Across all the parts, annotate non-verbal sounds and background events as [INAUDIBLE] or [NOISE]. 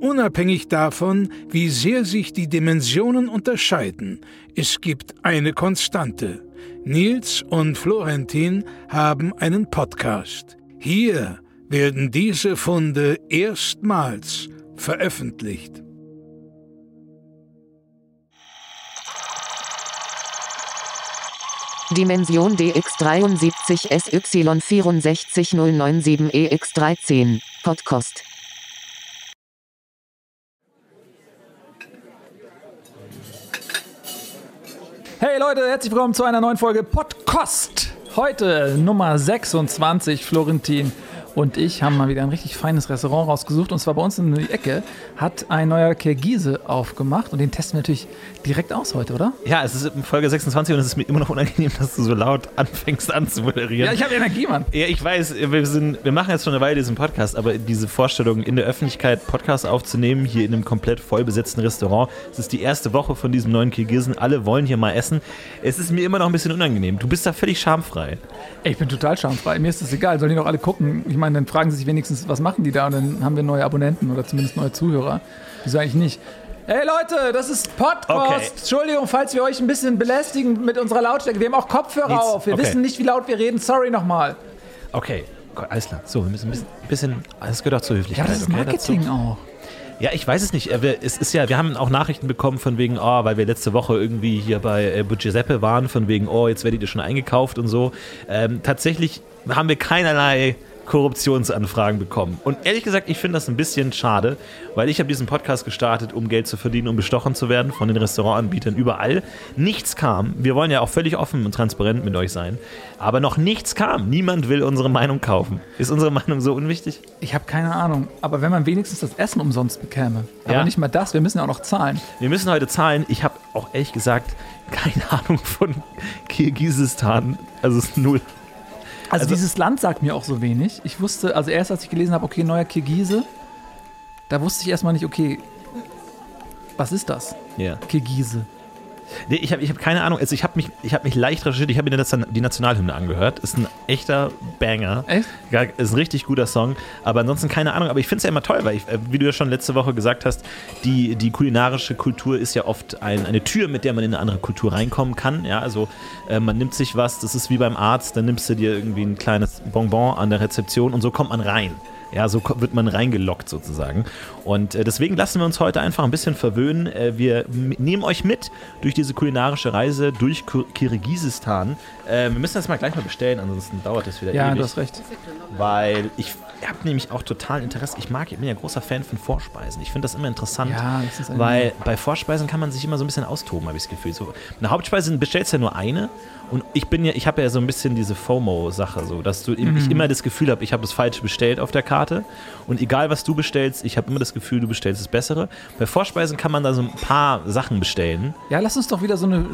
Unabhängig davon, wie sehr sich die Dimensionen unterscheiden, es gibt eine Konstante. Nils und Florentin haben einen Podcast. Hier werden diese Funde erstmals veröffentlicht. Dimension DX73 SY64097EX13 Podcast Hey Leute, herzlich willkommen zu einer neuen Folge Podcast. Heute Nummer 26, Florentin und ich haben mal wieder ein richtig feines Restaurant rausgesucht. Und zwar bei uns in die Ecke hat ein neuer Kirgise aufgemacht. Und den testen wir natürlich direkt aus heute, oder? Ja, es ist Folge 26 und es ist mir immer noch unangenehm, [LAUGHS] dass du so laut anfängst anzumoderieren. Ja, ich habe Energie, Mann. Ja, ich weiß, wir, sind, wir machen jetzt schon eine Weile diesen Podcast, aber diese Vorstellung, in der Öffentlichkeit Podcast aufzunehmen, hier in einem komplett vollbesetzten Restaurant, es ist die erste Woche von diesem neuen Kirgisen. Alle wollen hier mal essen. Es ist mir immer noch ein bisschen unangenehm. Du bist da völlig schamfrei. Ich bin total schamfrei. Mir ist das egal. Sollen die noch alle gucken? Ich meine, dann fragen sie sich wenigstens, was machen die da? Und dann haben wir neue Abonnenten oder zumindest neue Zuhörer. Wieso eigentlich nicht? Hey Leute, das ist Podcast. Okay. Entschuldigung, falls wir euch ein bisschen belästigen mit unserer Lautstärke. Wir haben auch Kopfhörer Nichts. auf. Wir okay. wissen nicht, wie laut wir reden. Sorry nochmal. Okay, alles klar. So, wir müssen ein bisschen, bisschen das gehört auch zur Höflichkeit. Ja, das ist Marketing okay, auch. Ja, ich weiß es nicht. Es ist ja, wir haben auch Nachrichten bekommen von wegen, oh, weil wir letzte Woche irgendwie hier bei äh, Giuseppe waren, von wegen, oh, jetzt werdet ihr schon eingekauft und so. Ähm, tatsächlich haben wir keinerlei Korruptionsanfragen bekommen. Und ehrlich gesagt, ich finde das ein bisschen schade, weil ich habe diesen Podcast gestartet, um Geld zu verdienen, um bestochen zu werden von den Restaurantanbietern überall. Nichts kam. Wir wollen ja auch völlig offen und transparent mit euch sein. Aber noch nichts kam. Niemand will unsere Meinung kaufen. Ist unsere Meinung so unwichtig? Ich habe keine Ahnung. Aber wenn man wenigstens das Essen umsonst bekäme. Aber ja. nicht mal das. Wir müssen ja auch noch zahlen. Wir müssen heute zahlen. Ich habe auch ehrlich gesagt keine [LAUGHS] Ahnung von Kirgisistan. Also es ist null. Also, also, dieses Land sagt mir auch so wenig. Ich wusste, also erst als ich gelesen habe, okay, neuer Kirgise, da wusste ich erstmal nicht, okay, was ist das? Ja. Kirgise. Nee, ich habe ich hab keine Ahnung. Also ich habe mich, hab mich leicht recherchiert. Ich habe mir die Nationalhymne angehört. Ist ein echter Banger. Echt? Ist ein richtig guter Song. Aber ansonsten keine Ahnung. Aber ich finde es ja immer toll, weil, ich, äh, wie du ja schon letzte Woche gesagt hast, die, die kulinarische Kultur ist ja oft ein, eine Tür, mit der man in eine andere Kultur reinkommen kann. Ja, also äh, man nimmt sich was, das ist wie beim Arzt, dann nimmst du dir irgendwie ein kleines Bonbon an der Rezeption und so kommt man rein. Ja, so wird man reingelockt sozusagen. Und äh, deswegen lassen wir uns heute einfach ein bisschen verwöhnen. Äh, wir nehmen euch mit durch diese kulinarische Reise durch Kirgisistan. Äh, wir müssen das mal gleich mal bestellen, ansonsten dauert das wieder ja, ewig. Ja, du hast recht. Weil ich habe nämlich auch total Interesse. Ich mag, ich bin ja großer Fan von Vorspeisen. Ich finde das immer interessant, ja, das ist weil bei Vorspeisen kann man sich immer so ein bisschen austoben, habe ich das Gefühl. So, eine Hauptspeise bestellst ja nur eine und ich bin ja, ich habe ja so ein bisschen diese FOMO-Sache, so, dass du mhm. ich immer das Gefühl habe, ich habe das Falsche bestellt auf der Karte und egal was du bestellst, ich habe immer das Gefühl, du bestellst das Bessere. Bei Vorspeisen kann man da so ein paar Sachen bestellen. Ja, lass uns doch wieder so eine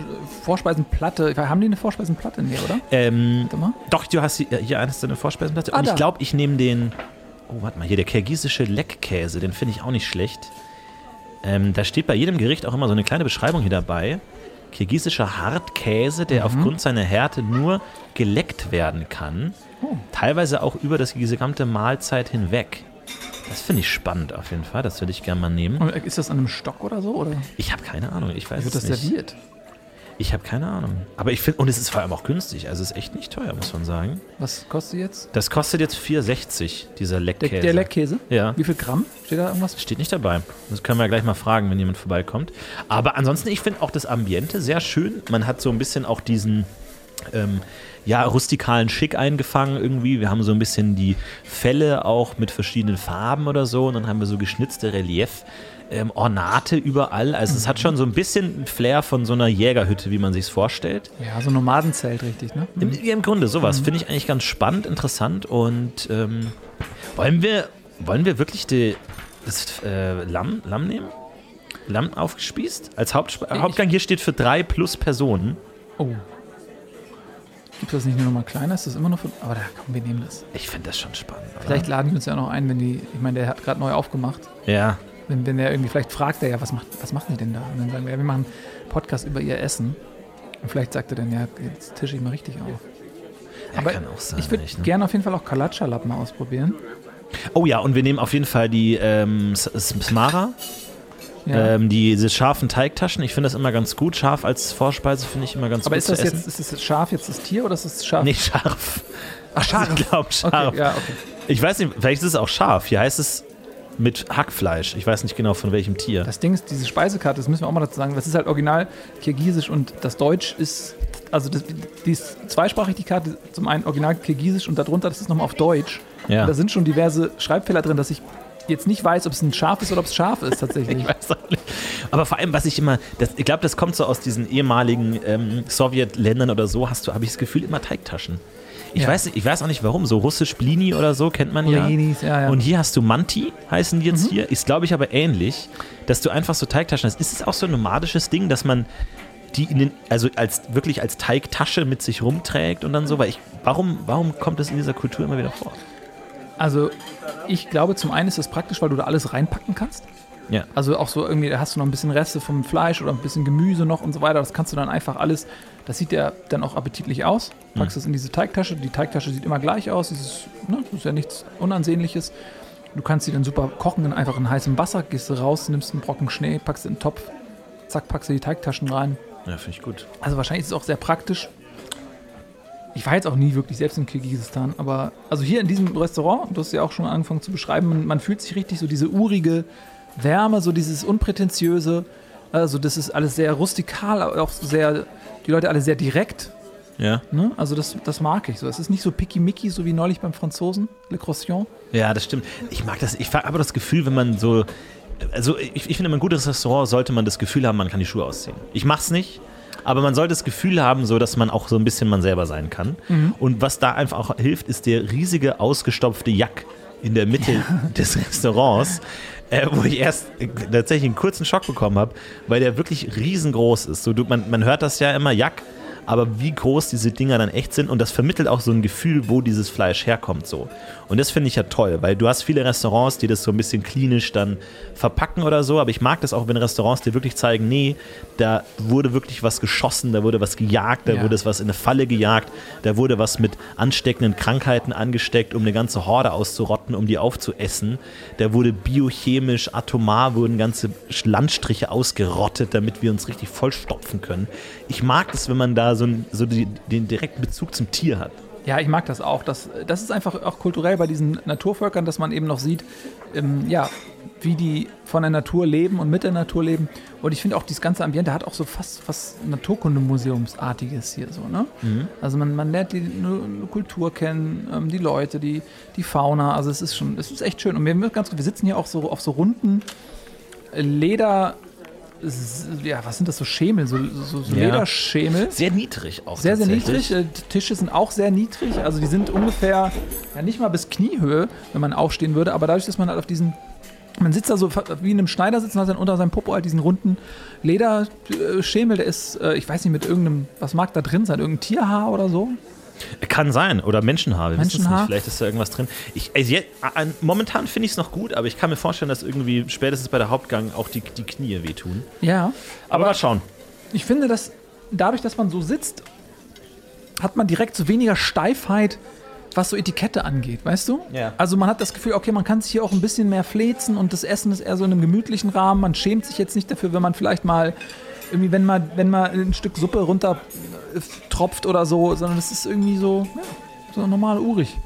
Vorspeisenplatte. Haben die eine Vorspeisenplatte der, oder? Ähm, doch, du hast hier, eines eine Vorspeisenplatte ah, und ich glaube, ich nehme den. Oh, warte mal, hier der kirgisische Leckkäse, den finde ich auch nicht schlecht. Ähm, da steht bei jedem Gericht auch immer so eine kleine Beschreibung hier dabei kirgisischer Hartkäse, der mhm. aufgrund seiner Härte nur geleckt werden kann. Oh. Teilweise auch über das gesamte Mahlzeit hinweg. Das finde ich spannend auf jeden Fall. Das würde ich gerne mal nehmen. Und ist das an einem Stock oder so? Oder? Ich habe keine Ahnung. Ich weiß Wie wird das nicht. serviert? Ich habe keine Ahnung. Aber ich finde, und es ist vor allem auch günstig. Also es ist echt nicht teuer, muss man sagen. Was kostet jetzt? Das kostet jetzt 4,60, dieser Leckkäse. Der, der Leckkäse? Ja. Wie viel Gramm? Steht da irgendwas? Steht nicht dabei. Das können wir gleich mal fragen, wenn jemand vorbeikommt. Aber ansonsten, ich finde auch das Ambiente sehr schön. Man hat so ein bisschen auch diesen. Ähm, ja, rustikalen Schick eingefangen irgendwie. Wir haben so ein bisschen die Felle auch mit verschiedenen Farben oder so. Und dann haben wir so geschnitzte Relief ähm, Ornate überall. Also mhm. es hat schon so ein bisschen Flair von so einer Jägerhütte, wie man sich es vorstellt. Ja, so ein Nomadenzelt, richtig, ne? Im, Im Grunde sowas. Mhm. Finde ich eigentlich ganz spannend, interessant. Und ähm, wollen, wir, wollen wir wirklich die, das äh, Lamm, Lamm nehmen? Lamm aufgespießt? Als Hauptspe Hauptgang hier steht für drei plus Personen. Oh. Gibt das nicht nur noch mal kleiner? Ist das immer noch von. Aber da, komm, wir nehmen das. Ich finde das schon spannend. Oder? Vielleicht laden die uns ja noch ein, wenn die. Ich meine, der hat gerade neu aufgemacht. Ja. Wenn, wenn der irgendwie, vielleicht fragt er ja, was, macht, was machen die denn da? Und dann sagen wir, ja, wir machen einen Podcast über ihr Essen. Und vielleicht sagt er dann, ja, jetzt tische ich mal richtig auf. Ja, Aber kann auch sein. ich würde ne? gerne auf jeden Fall auch Kalatscha-Lappen ausprobieren. Oh ja, und wir nehmen auf jeden Fall die ähm, Smara, Ja. ähm, die, diese scharfen Teigtaschen. Ich finde das immer ganz gut. Scharf als Vorspeise finde ich immer ganz Aber gut ist das jetzt, ist das Schaf jetzt das Tier oder ist das Schaf? Nee, scharf. Ach, scharf. [LAUGHS] Ich glaube scharf. Okay, ja, okay. Ich weiß nicht, vielleicht ist es auch scharf. Hier heißt es mit Hackfleisch. Ich weiß nicht genau von welchem Tier. Das Ding ist, diese Speisekarte, das müssen wir auch mal dazu sagen, das ist halt original Kirgisisch und das Deutsch ist, also das, die ist zweisprachig, die Karte, zum einen original Kirgisisch und darunter, das ist nochmal auf Deutsch. Ja. Und da sind schon diverse Schreibfehler drin, dass ich jetzt nicht weiß, ob es ein Schaf ist oder ob es scharf ist tatsächlich. [LAUGHS] Ich weiß auch nicht. Aber vor allem, was ich immer, das, ich glaube, das kommt so aus diesen ehemaligen ähm, Sowjetländern oder so, hast du, habe ich das Gefühl, immer Teigtaschen. Ich, Ja. weiß, ich weiß auch nicht warum, so russisch Blini oder so kennt man ja. Blinis, ja, ja. Und hier hast du Manti, heißen die jetzt hier. Ist, glaube ich, aber ähnlich, dass du einfach so Teigtaschen hast. Ist es auch so ein nomadisches Ding, dass man die in den, also als wirklich als Teigtasche mit sich rumträgt und dann so? Weil ich, warum, warum kommt das in dieser Kultur immer wieder vor? Also ich glaube, zum einen ist das praktisch, weil du da alles reinpacken kannst. Ja. Also auch so irgendwie, da hast du noch ein bisschen Reste vom Fleisch oder ein bisschen Gemüse noch und so weiter. Das kannst du dann einfach alles, das sieht ja dann auch appetitlich aus. Packst es in diese Teigtasche. Die Teigtasche sieht immer gleich aus. Das ist, ne, ist ja nichts Unansehnliches. Du kannst sie dann super kochen, dann einfach in heißem Wasser, gehst du raus, nimmst einen Brocken Schnee, packst in den Topf, zack, packst du die Teigtaschen rein. Ja, finde ich gut. Also wahrscheinlich ist es auch sehr praktisch. Ich war jetzt auch nie wirklich selbst in Kirgisistan, aber also hier in diesem Restaurant, du hast ja auch schon angefangen zu beschreiben, man, man fühlt sich richtig so diese urige Wärme, so dieses unprätentiöse, also das ist alles sehr rustikal, aber auch sehr, die Leute alle sehr direkt. Ja. Ne? Also das, das mag ich so. Es ist nicht so picky-micky, so wie neulich beim Franzosen, Le Croissant. Ja, das stimmt. Ich mag das, ich habe aber das Gefühl, wenn man so, also ich, ich finde, in ein gutes Restaurant sollte man das Gefühl haben, man kann die Schuhe ausziehen. Ich mach's nicht, aber man sollte das Gefühl haben, so dass man auch so ein bisschen man selber sein kann. Und was da einfach auch hilft, ist der riesige ausgestopfte Jack in der Mitte des Restaurants. [LAUGHS] Äh, wo ich erst tatsächlich einen kurzen Schock bekommen habe, weil der wirklich riesengroß ist. So, du, man, man hört das ja immer, Jack, aber wie groß diese Dinger dann echt sind und das vermittelt auch so ein Gefühl, wo dieses Fleisch herkommt so. Und das finde ich ja toll, weil du hast viele Restaurants, die das so ein bisschen klinisch dann verpacken oder so, aber ich mag das auch, wenn Restaurants dir wirklich zeigen, nee, da wurde wirklich was geschossen, da wurde was gejagt, da Ja. wurde es was in eine Falle gejagt, da wurde was mit ansteckenden Krankheiten angesteckt, um eine ganze Horde auszurotten, um die aufzuessen. Da wurde biochemisch, atomar wurden ganze Landstriche ausgerottet, damit wir uns richtig vollstopfen können. Ich mag es, wenn man da so, ein, so die, den direkten Bezug zum Tier hat. Ja, ich mag das auch. Das, das ist einfach auch kulturell bei diesen Naturvölkern, dass man eben noch sieht, ähm, ja, wie die von der Natur leben und mit der Natur leben. Und ich finde auch, dieses ganze Ambiente hat auch so fast, fast Naturkundemuseumsartiges hier so, ne? Also man, man lernt die Kultur kennen, ähm, die Leute, die, die Fauna. Also es ist schon, es ist echt schön. Und wir, ganz, wir sitzen hier auch so auf so runden Leder, ja, was sind das so Schemel, so, so, so Ja. Lederschemel. Sehr niedrig auch. Sehr, sehr niedrig. Äh, Die Tische sind auch sehr niedrig. Also die sind ungefähr, ja nicht mal bis Kniehöhe, wenn man aufstehen würde. Aber dadurch, dass man halt auf diesen, man sitzt da so wie in einem Schneidersitz und hat dann unter seinem Popo halt diesen runden Lederschemel. Der ist, äh, ich weiß nicht, mit irgendeinem, was mag da drin sein? Irgendein Tierhaar oder so? Kann sein. Oder Menschenhaar. Wir Menschenhaar? nicht. Vielleicht ist da irgendwas drin. Ich, also jetzt, an- momentan finde ich es noch gut, aber ich kann mir vorstellen, dass irgendwie spätestens bei der Hauptgang auch die, die Knie wehtun. Ja. Aber mal schauen. Ich finde, dass dadurch, dass man so sitzt, hat man direkt so weniger Steifheit, was so Etikette angeht, weißt du? Ja. Also man hat das Gefühl, okay, man kann sich hier auch ein bisschen mehr flezen und das Essen ist eher so in einem gemütlichen Rahmen. Man schämt sich jetzt nicht dafür, wenn man vielleicht mal irgendwie, wenn mal, wenn mal ein Stück Suppe runter tropft oder so, sondern es ist irgendwie so, ja, so normal urig.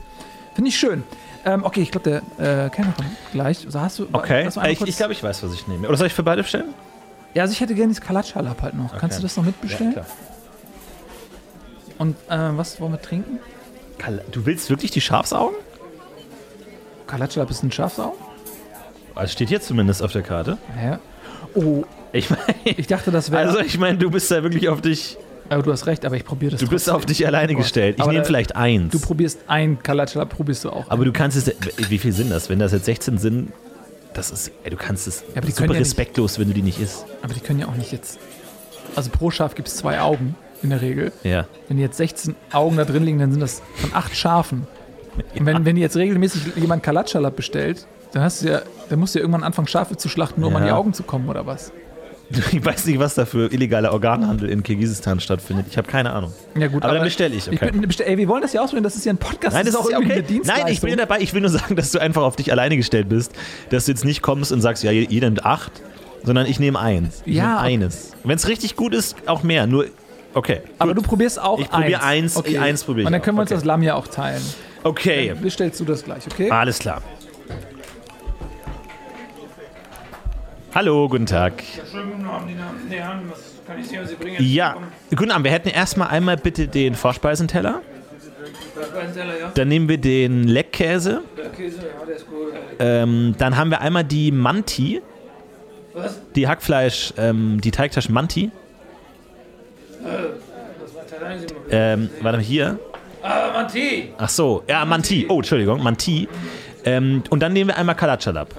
Finde ich schön. Ähm, okay, ich glaube, der äh, Kellner kommt gleich. Also hast du, Okay. hast du einmal Ich, ich glaube, ich weiß, was ich nehme. Oder soll ich für beide bestellen? ja, also ich hätte gerne dieses Kalatschalab halt noch. Kannst du das noch mitbestellen? klar. und äh, was wollen wir trinken? Kal- Du willst wirklich die Schafsaugen? Kalatschalab ist ein Schafsau? Also steht hier zumindest auf der Karte. Ja. Oh, Ich meine, ich dachte, das wäre. also ich meine, du bist da wirklich auf dich, aber du hast recht, aber ich probiere das du bist trotzdem. auf dich alleine gestellt. Ich Aber nehme da- vielleicht eins. Du probierst ein Kalatschalab, probierst du auch. aber du kannst es, wie viel sind das? Wenn das jetzt 16 sind, das ist, ey, du kannst es aber die super ja nicht- respektlos, wenn du die nicht isst. Aber die können ja auch nicht jetzt. Also pro Schaf gibt es zwei Augen in der Regel. Ja. Wenn jetzt 16 Augen da drin liegen, dann sind das von acht Schafen. Und wenn, wenn jetzt regelmäßig jemand Kalatschalab bestellt, dann hast du ja, dann musst du ja irgendwann anfangen, Schafe zu schlachten, nur um Ja. an die Augen zu kommen, oder was? [LAUGHS] Ich weiß nicht, was da für illegaler Organhandel in Kirgisistan stattfindet. Ich habe keine Ahnung. Ja, gut, Aber dann bestell ich, okay. bin, bestell, ey, wir wollen das ja ausprobieren, das ist ja ein Podcast. Nein, das ist auch ja irgendwie okay. eine Dienstleistung. Nein, ich bin dabei. Ich will nur sagen, dass du einfach auf dich alleine gestellt bist. Dass du jetzt nicht kommst und sagst, ja, jeder nimmt acht, sondern ich nehme eins. Ich Ja. nehme eines. Wenn es richtig gut ist, auch mehr. Nur, okay. Aber gut. du probierst auch Ich probier eins, Okay. eins probier ich Und dann auch. können wir uns Okay. das Lamm ja auch teilen. Okay, Bestellst du das gleich, okay? alles klar. Hallo, guten Tag. Schönen guten Abend, die Herren. Was kann ich sehen, was Sie bringen? Ja, guten Abend. Wir hätten erstmal einmal bitte den Vorspeisenteller. ja. Dann nehmen wir den Leckkäse. Käse, ja, der ist gut. Ähm, dann haben wir einmal die Manti. Was? Die Hackfleisch, ähm, die Teigtaschen Manti. Ähm, warte mal, hier. Ah, Manti! Ach so, ja, Manti. Oh, Entschuldigung, Manti. Ähm, und dann nehmen wir einmal Kalatschalab.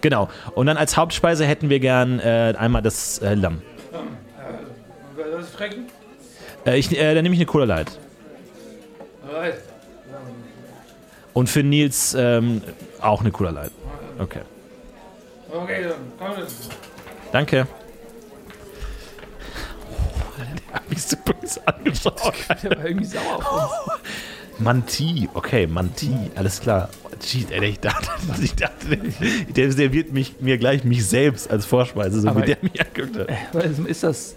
Genau. Und dann als Hauptspeise hätten wir gern äh, einmal das äh, Lamm. Was ist Frecken? Äh, ich, äh, dann nehme ich eine Cola Light. Und für Nils ähm, auch eine Cola Light. Okay. Okay, dann komm Danke. Der hat mich so böse angeschaut. Der war irgendwie sauer auf uns. Manti, okay, Manti, alles klar. Jeez, ey, ich dachte, [LAUGHS] ich dachte der serviert mich, mir gleich mich selbst als Vorspeise, so Aber- wie der mich angeguckt hat. Also Ist das.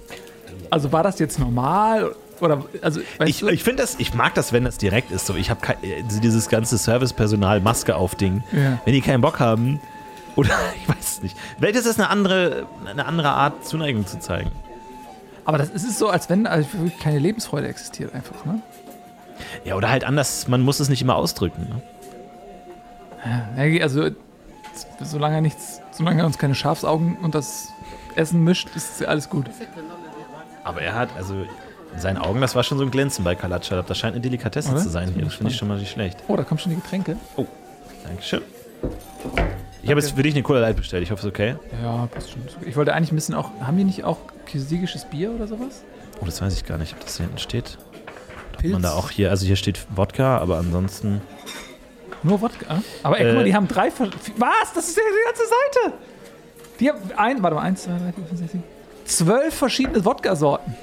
Also war das jetzt normal? Oder, also, Ich, ich finde das, ich mag das, wenn das direkt ist. So, ich habe also dieses ganze Servicepersonal Maske auf Ding. Ja. Wenn die keinen Bock haben, oder [LAUGHS] ich weiß es nicht. Vielleicht ist das eine andere, eine andere Art, Zuneigung zu zeigen. aber das es ist so, als wenn also wirklich keine Lebensfreude existiert, einfach, ne? Ja, oder halt anders, man muss es nicht immer ausdrücken. Ne? Ja, Also, solange nichts, solange er uns keine Schafsaugen und das Essen mischt, ist alles gut. Aber er hat, also in seinen Augen, das war schon so ein Glänzen bei Kalatschalab. Das scheint eine Delikatesse Oder? zu sein hier. Das finde ich schon mal nicht schlecht. Oh, da kommen schon die Getränke. Dankeschön. Ich habe jetzt für dich eine Cola Light bestellt. Ich hoffe, es ist okay. Ja, passt schon. Ich wollte eigentlich ein bisschen auch. Haben die nicht auch kirgisisches Bier oder sowas? Oh, das weiß ich gar nicht, ob das hier hinten steht. Pilz? man da auch hier, also hier steht Wodka, aber ansonsten. Nur Wodka? Aber ey, guck mal, Äh. die haben drei. Ver- Was? Das ist ja die ganze Seite. Die haben ein. Warte mal, eins, zwei, drei, vier, fünf, sechs, sieben. Zwölf verschiedene Wodka-Sorten.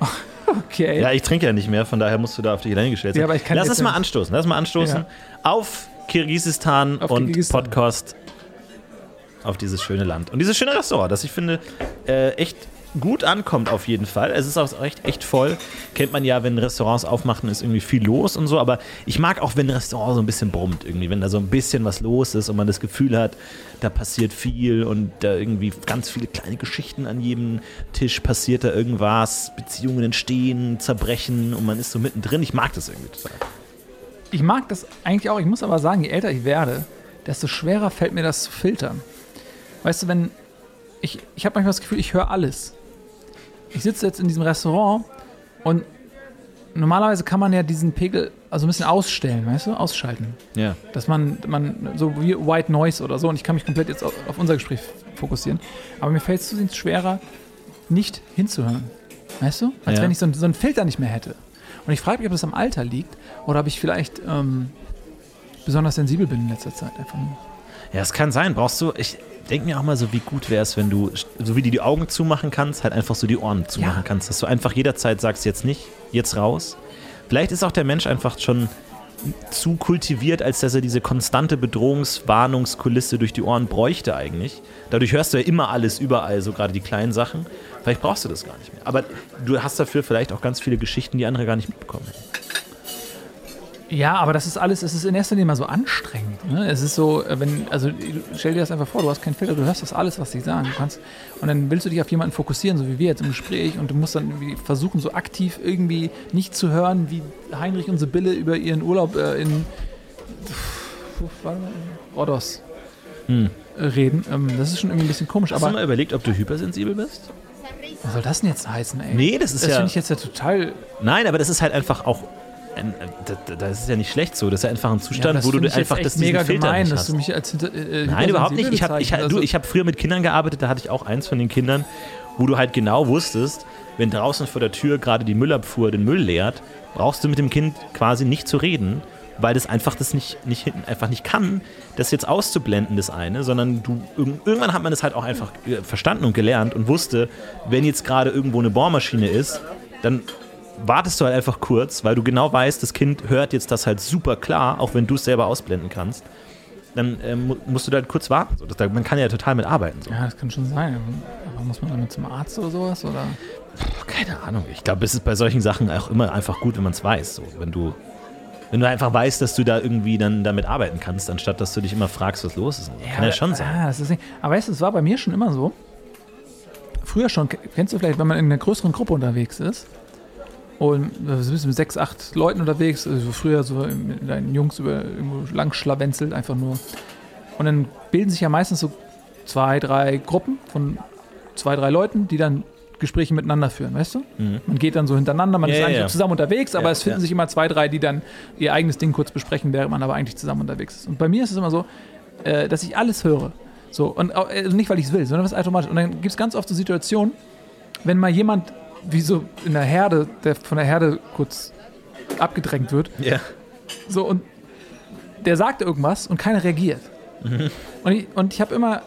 [LAUGHS] Okay. Ja, ich trinke ja nicht mehr, von daher musst du da auf dich hineingestellt sein. Ja, aber ich kann Lass jetzt uns mal nicht- anstoßen. Lass mal anstoßen Ja. auf Kirgisistan Auf und Kirgisistan. Podcast auf dieses schöne Land. Und dieses schöne Restaurant, das ich finde äh, echt gut ankommt auf jeden Fall. Es ist auch echt, echt voll. Kennt man ja, wenn Restaurants aufmachen, ist irgendwie viel los und so. Aber ich mag auch, wenn ein Restaurant so ein bisschen brummt irgendwie. Wenn da so ein bisschen was los ist und man das Gefühl hat, da passiert viel und da irgendwie ganz viele kleine Geschichten an jedem Tisch passiert da irgendwas. Beziehungen entstehen, zerbrechen und man ist so mittendrin. Ich mag das irgendwie total. Ich mag das eigentlich auch. Ich muss aber sagen, je älter ich werde, desto schwerer fällt mir das zu filtern. Weißt du, wenn. Ich, ich habe manchmal das Gefühl, ich höre alles. Ich sitze jetzt in diesem Restaurant und normalerweise kann man ja diesen Pegel also ein bisschen ausstellen, weißt du, ausschalten. Ja. Dass man, man so wie White Noise oder so, und ich kann mich komplett jetzt auf, auf unser Gespräch fokussieren. Aber mir fällt es zusehends schwerer, nicht hinzuhören. Weißt du? Als Ja. wenn ich so, einen- so einen Filter nicht mehr hätte. Und ich frage mich, ob das am Alter liegt oder ob ich vielleicht ähm, besonders sensibel bin in letzter Zeit. Einfach nur. Ja, es kann sein. Brauchst du, ich denke mir auch mal so, wie gut wäre es, wenn du, so wie du die Augen zumachen kannst, halt einfach so die Ohren zumachen Ja. kannst. Dass du einfach jederzeit sagst, jetzt nicht, jetzt raus. Vielleicht ist auch der Mensch einfach schon zu kultiviert, als dass er diese konstante Bedrohungswarnungskulisse durch die Ohren bräuchte eigentlich. Dadurch hörst du ja immer alles überall, so gerade die kleinen Sachen. Vielleicht brauchst du das gar nicht mehr. Aber du hast dafür vielleicht auch ganz viele Geschichten, die andere gar nicht mitbekommen hätten. Ja, aber das ist alles, es ist in erster Linie mal so anstrengend. Ne? Es ist so, äh, wenn, also stell dir das einfach vor, du hast keinen Filter, du hörst das alles, was sie sagen. Du kannst, und dann willst du dich auf jemanden fokussieren, so wie wir jetzt im Gespräch, und du musst dann irgendwie versuchen, so aktiv irgendwie nicht zu hören, wie Heinrich und Sibylle über ihren Urlaub äh, in warte mal, Rhodos Hm. äh, reden. Ähm, das ist schon irgendwie ein bisschen komisch, Hast du mal überlegt, ob du hypersensibel bist? was soll das denn jetzt heißen, ey? Nee, das ist das ja- finde ich jetzt ja total. Nein, aber das ist halt einfach auch ein, das, das ist ja nicht schlecht so. Das ist ja einfach ein Ja, Zustand, das wo du einfach das mega Filter gemein, nicht dass hast. du mich als hinter, äh, Nein, überhaupt nicht. Ich habe ich, Also- ich hab früher mit Kindern gearbeitet, da hatte ich auch eins von den Kindern, wo du halt genau wusstest, wenn draußen vor der Tür gerade die Müllabfuhr den Müll leert, brauchst du mit dem Kind quasi nicht zu reden, weil das einfach das nicht, nicht hinten einfach nicht kann, das jetzt auszublenden, das eine, sondern du irg- irgendwann hat man das halt auch einfach äh, verstanden und gelernt und wusste, wenn jetzt gerade irgendwo eine Bohrmaschine ist, dann wartest du halt einfach kurz, weil du genau weißt, das Kind hört jetzt das halt super klar, auch wenn du es selber ausblenden kannst. Dann ähm, mu- musst du da halt kurz warten. So. Das, da, man kann ja total mit arbeiten. So. Ja, das kann schon sein. Aber muss man damit zum Arzt oder sowas? Oder? Keine Ahnung. Ich glaube, es ist bei solchen Sachen auch immer einfach gut, wenn man es weiß. So. Wenn, du, wenn du einfach weißt, dass du da irgendwie dann damit arbeiten kannst, anstatt dass du dich immer fragst, was los ist. kann ja schon sein. Ah, das ist nicht, aber weißt du, es war bei mir schon immer so. Früher schon, kennst du vielleicht, wenn man in einer größeren Gruppe unterwegs ist und wir sind mit sechs, acht Leuten unterwegs, also früher so mit deinen Jungs über irgendwo lang schlawenzelt, einfach nur. Und dann bilden sich ja meistens so zwei, drei Gruppen von zwei, drei Leuten, die dann Gespräche miteinander führen, weißt du? Man geht dann so hintereinander, man Ja, ist eigentlich ja. zusammen unterwegs, aber Ja, es finden sich immer zwei, drei, die dann ihr eigenes Ding kurz besprechen, während man aber eigentlich zusammen unterwegs ist. Und bei mir ist es immer so, äh, dass ich alles höre. So, und äh, nicht, weil ich es will, sondern was automatisch. Und dann gibt es ganz oft so Situationen, wenn mal jemand wie so in der Herde, der von der Herde kurz abgedrängt wird, Ja. so und der sagt irgendwas und keiner reagiert. Mhm. Und ich, und ich habe immer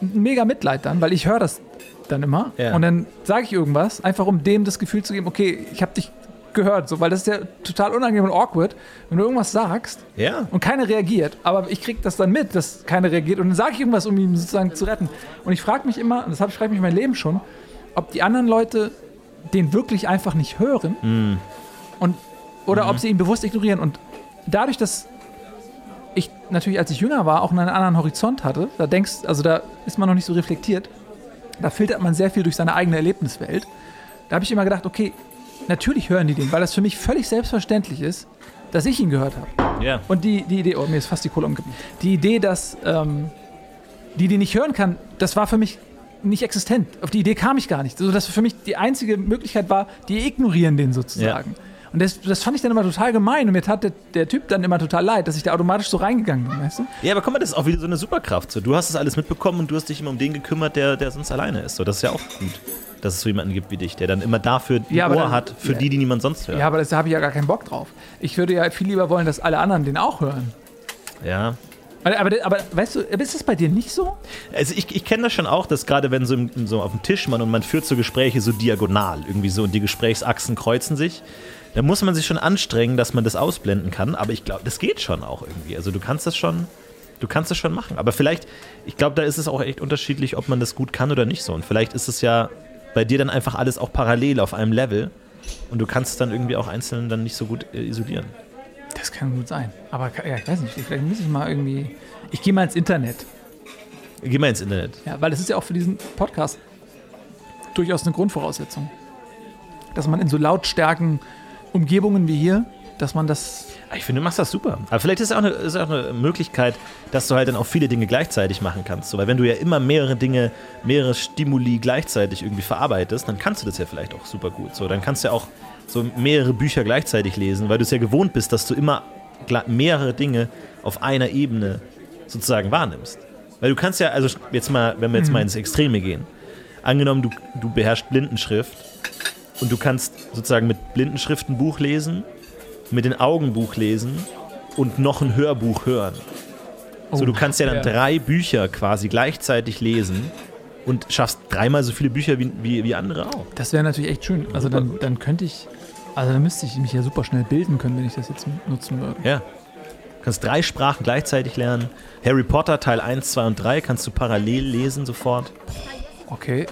mega Mitleid dann, weil ich höre das dann immer. Ja. Und dann sage ich irgendwas, einfach um dem das Gefühl zu geben, okay, ich habe dich gehört, so, weil das ist ja total unangenehm und awkward, wenn du irgendwas sagst Ja. und keiner reagiert, aber ich krieg das dann mit, dass keiner reagiert und dann sage ich irgendwas, um ihn sozusagen zu retten. Und ich frage mich immer, und das habe ich mein Leben schon, ob die anderen Leute den wirklich einfach nicht hören Mhm. und oder ob sie ihn bewusst ignorieren und dadurch, dass ich natürlich, als ich jünger war, auch einen anderen Horizont hatte, da denkst, also da ist man noch nicht so reflektiert, da filtert man sehr viel durch seine eigene Erlebniswelt. Da habe ich immer gedacht, okay, natürlich hören die den, weil das für mich völlig selbstverständlich ist, dass ich ihn gehört habe. Ja. Und die, die Idee, oh, mir ist fast die Kohle umgekippt. Die Idee, dass ähm, die, die nicht hören kann, das war für mich nicht existent. Auf die Idee kam ich gar nicht. Also, dass für mich die einzige Möglichkeit war, die ignorieren den sozusagen. Und das, das fand ich dann immer total gemein und mir tat der, der Typ dann immer total leid, dass ich da automatisch so reingegangen bin, weißt du? Ja, aber guck mal, das ist auch wieder so eine Superkraft. So, du hast das alles mitbekommen und du hast dich immer um den gekümmert, der, der sonst alleine ist. So, das ist ja auch gut, dass es so jemanden gibt wie dich, der dann immer dafür ein Ja, Ohr dann- hat für ja. die, die niemand sonst hört. Ja, aber das- da habe ich ja gar keinen Bock drauf. Ich würde ja viel lieber wollen, dass alle anderen den auch hören. ja. Aber, aber, weißt du, ist das bei dir nicht so? Also ich, ich kenne das schon auch, dass gerade wenn so, im, so auf dem Tisch man und man führt so Gespräche so diagonal irgendwie so und die Gesprächsachsen kreuzen sich, da muss man sich schon anstrengen, dass man das ausblenden kann. Aber ich glaube, das geht schon auch irgendwie. Also du kannst das schon, du kannst das schon machen. Aber vielleicht, ich glaube, da ist es auch echt unterschiedlich, ob man das gut kann oder nicht so. Und vielleicht ist es ja bei dir dann einfach alles auch parallel auf einem Level und du kannst es dann irgendwie auch einzeln dann nicht so gut äh, isolieren. Das kann gut sein. Aber ja, ich weiß nicht, vielleicht muss ich mal irgendwie. Ich gehe mal ins Internet. Geh mal ins Internet. Ja, weil das ist ja auch für diesen Podcast durchaus eine Grundvoraussetzung. Dass man in so lautstarken Umgebungen wie hier, dass man das. Ich finde, du machst das super. Aber vielleicht ist es auch, eine, ist auch eine Möglichkeit, dass du halt dann auch viele Dinge gleichzeitig machen kannst. So, weil wenn du ja immer mehrere Dinge, mehrere Stimuli gleichzeitig irgendwie verarbeitest, dann kannst du das ja vielleicht auch super gut. So, dann kannst du ja auch so mehrere Bücher gleichzeitig lesen, weil du es ja gewohnt bist, dass du immer mehrere Dinge auf einer Ebene sozusagen wahrnimmst. Weil du kannst ja, also jetzt mal, wenn wir jetzt mal ins Extreme gehen, angenommen, du, du beherrschst Blindenschrift und du kannst sozusagen mit Blindenschrift ein Buch lesen, mit den Augen Buch lesen und noch ein Hörbuch hören. so, du kannst ja dann ja. drei Bücher quasi gleichzeitig lesen und schaffst dreimal so viele Bücher wie, wie, wie andere auch. Das wäre natürlich echt schön. Also dann, dann könnte ich. Also dann müsste ich mich ja super schnell bilden können, wenn ich das jetzt nutzen würde. Ja. Du kannst drei Sprachen gleichzeitig lernen. Harry Potter Teil 1, 2 und 3 kannst du parallel lesen sofort. Okay.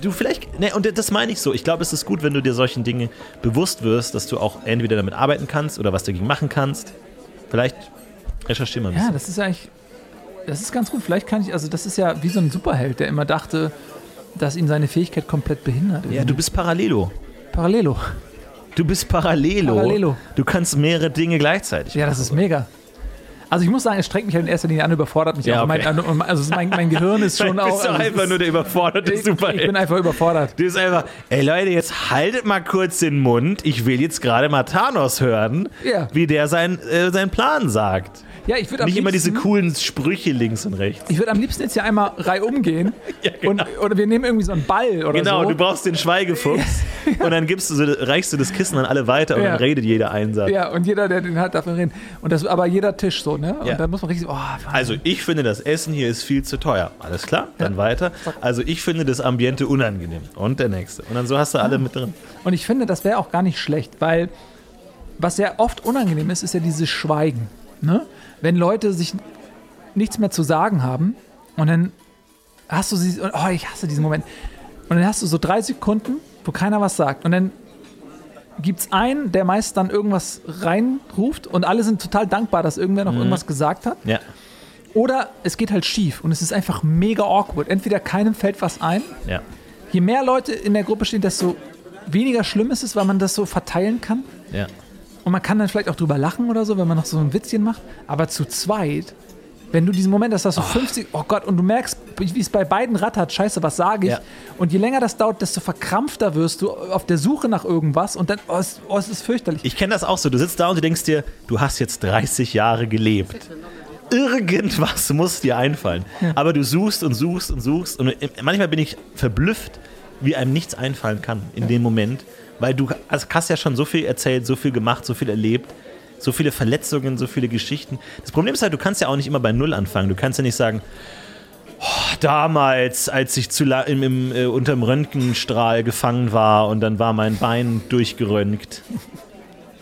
Du vielleicht, ne, und das meine ich so. Ich glaube, es ist gut, wenn du dir solchen Dingen bewusst wirst, dass du auch entweder damit arbeiten kannst oder was dagegen machen kannst. Vielleicht recherchier mal ein Ja, bisschen. das ist eigentlich. Das ist ganz gut. Vielleicht kann ich. Also, das ist ja wie so ein Superheld, der immer dachte, dass ihn seine Fähigkeit komplett behindert. Ja, du bist Parallelo. Parallelo. Du bist Parallelo. Parallelo. Du kannst mehrere Dinge gleichzeitig Ja, das ist mega. Also ich muss sagen, es strengt mich halt in erster Linie an, überfordert mich Ja, auch. okay. Mein, also mein, mein Gehirn ist [LAUGHS] schon Du auch. bist doch also einfach nur der überforderte ich, ich bin Superheld. einfach überfordert. Du bist einfach, ey Leute, jetzt haltet mal kurz den Mund. Ich will jetzt gerade mal Thanos hören, Ja. wie der sein, äh, seinen Plan sagt. Ja, ich würde Nicht immer diese liebsten- coolen Sprüche links und rechts. Ich würde am liebsten jetzt hier einmal reihum gehen [LAUGHS] und oder wir nehmen irgendwie so einen Ball oder Genau, so. du brauchst den Schweigefuchs [LAUGHS] und dann gibst du so, reichst du das Kissen an alle weiter und Ja. dann redet jeder einen Satz. ja, und jeder, der den hat, darf reden. Und das, aber jeder Tisch so, ne? Und Ja. dann muss man richtig, oh. Also ich finde, das Essen hier ist viel zu teuer. Alles klar, dann weiter. Also ich finde das Ambiente unangenehm. Und der nächste. Und dann so hast du alle mit drin. Und ich finde, das wäre auch gar nicht schlecht, weil was ja oft unangenehm ist, ist ja dieses Schweigen. Ne? Wenn Leute sich nichts mehr zu sagen haben und dann hast du sie, oh, ich hasse diesen Moment. Und dann hast du so drei Sekunden, wo keiner was sagt. Und dann gibt es einen, der meist dann irgendwas reinruft und alle sind total dankbar, dass irgendwer noch irgendwas gesagt hat. Ja, Oder es geht halt schief und es ist einfach mega awkward. Entweder keinem fällt was ein ja. je mehr Leute in der Gruppe stehen, desto weniger schlimm ist es, weil man das so verteilen kann. Ja. Und man kann dann vielleicht auch drüber lachen oder so, wenn man noch so ein Witzchen macht. Aber zu zweit, wenn du diesen Moment hast, dass du 50, oh Gott, und du merkst, wie es bei beiden rattert, scheiße, was sage ich? Ja. Und je länger das dauert, desto verkrampfter wirst du auf der Suche nach irgendwas und dann, oh, es, oh, es ist fürchterlich. Ich kenne das auch so. Du sitzt da und du denkst dir, du hast jetzt 30 Jahre gelebt. Irgendwas muss dir einfallen. Aber du suchst und suchst und suchst. Und manchmal bin ich verblüfft, wie einem nichts einfallen kann in dem Moment. Weil du also hast ja schon so viel erzählt, so viel gemacht, so viel erlebt. So viele Verletzungen, so viele Geschichten. Das Problem ist halt, du kannst ja auch nicht immer bei Null anfangen. Du kannst ja nicht sagen, "Oh, damals, als ich zu im, im, äh, unterm Röntgenstrahl gefangen war und dann war mein Bein durchgeröntgt.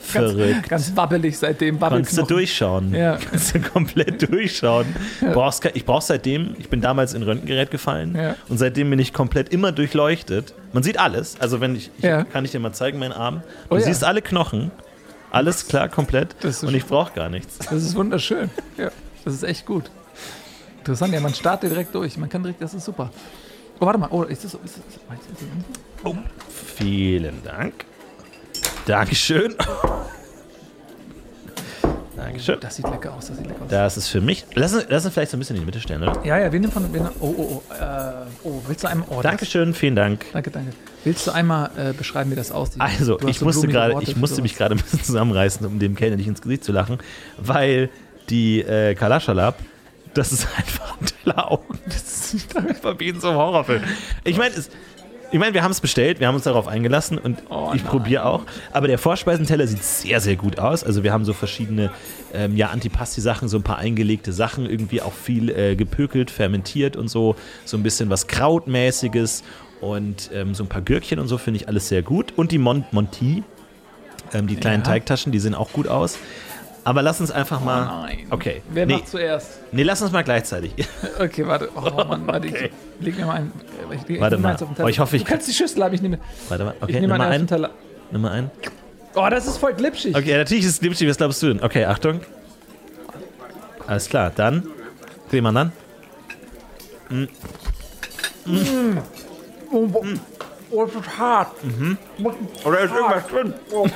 Verrückt. Ganz wabbelig seitdem, Kannst du durchschauen. Ja. Kannst du komplett durchschauen. Brauchst, ke- ich brauche seitdem, ich bin damals in Röntgengerät gefallen Ja. und seitdem bin ich komplett immer durchleuchtet. Man sieht alles. Also wenn ich, ich Ja. kann ich dir mal zeigen, meinen Arm. Du Oh ja. siehst alle Knochen. Alles klar, komplett. Das ist Und ich brauche gar nichts. Das ist wunderschön. Ja, das ist echt gut. Interessant, ja, man startet direkt durch. Man kann direkt, das ist super. Oh, warte mal. Oh, ist das so? Ist das, meinst du, ist das- Vielen Dank. Dankeschön. Dankeschön. Das sieht lecker aus, das sieht lecker aus. Das ist für mich. Lass uns, lass uns vielleicht so ein bisschen in die Mitte stellen, oder? Ja, ja, wir nehmen von. Wir oh, oh, oh. Äh, oh, willst du einmal. Oh, Dankeschön, vielen Dank. Danke, danke. Willst du einmal äh, beschreiben, wie das aussieht? Also, ich so musste Worte ich musste mich gerade ein bisschen zusammenreißen, um dem Kellner nicht ins Gesicht zu lachen, weil die äh, Kalaschalab, das ist einfach ein Teller Augen. Das ist einfach wie in so einem Horrorfilm. Ich meine, es. Ich meine, wir haben es bestellt, wir haben uns darauf eingelassen und Oh, ich probiere auch. Aber der Vorspeisenteller sieht sehr, sehr gut aus. Also wir haben so verschiedene ähm, ja, Antipasti-Sachen, so ein paar eingelegte Sachen, irgendwie auch viel äh, gepökelt, fermentiert und so. So ein bisschen was Krautmäßiges und ähm, so ein paar Gürkchen und so finde ich alles sehr gut. Und die Mon Monty, ähm, die kleinen Ja. Teigtaschen, die sehen auch gut aus. Aber lass uns einfach mal. Oh Nein. Okay. Wer nee, macht zuerst? nee, lass uns mal gleichzeitig. [LAUGHS] Okay, warte. Oh [LAUGHS] Mann, warte. Okay. Ich leg mir mal einen. Ich leg, Warte ich nehme mal. eins auf den Teller. Oh, ich hoffe, ich du kannst die Schüssel haben, ich nehme. Warte mal. Ich Okay, nehme nimm einen. Teller. Nimm mal einen. Oh, das ist voll glitschig. Okay, natürlich ist es glitschig. Was glaubst du denn? Okay, Achtung. Alles klar, dann. Dreh mal an. Oh, oh, oh, das ist hart. Oder ist irgendwas drin? Oh,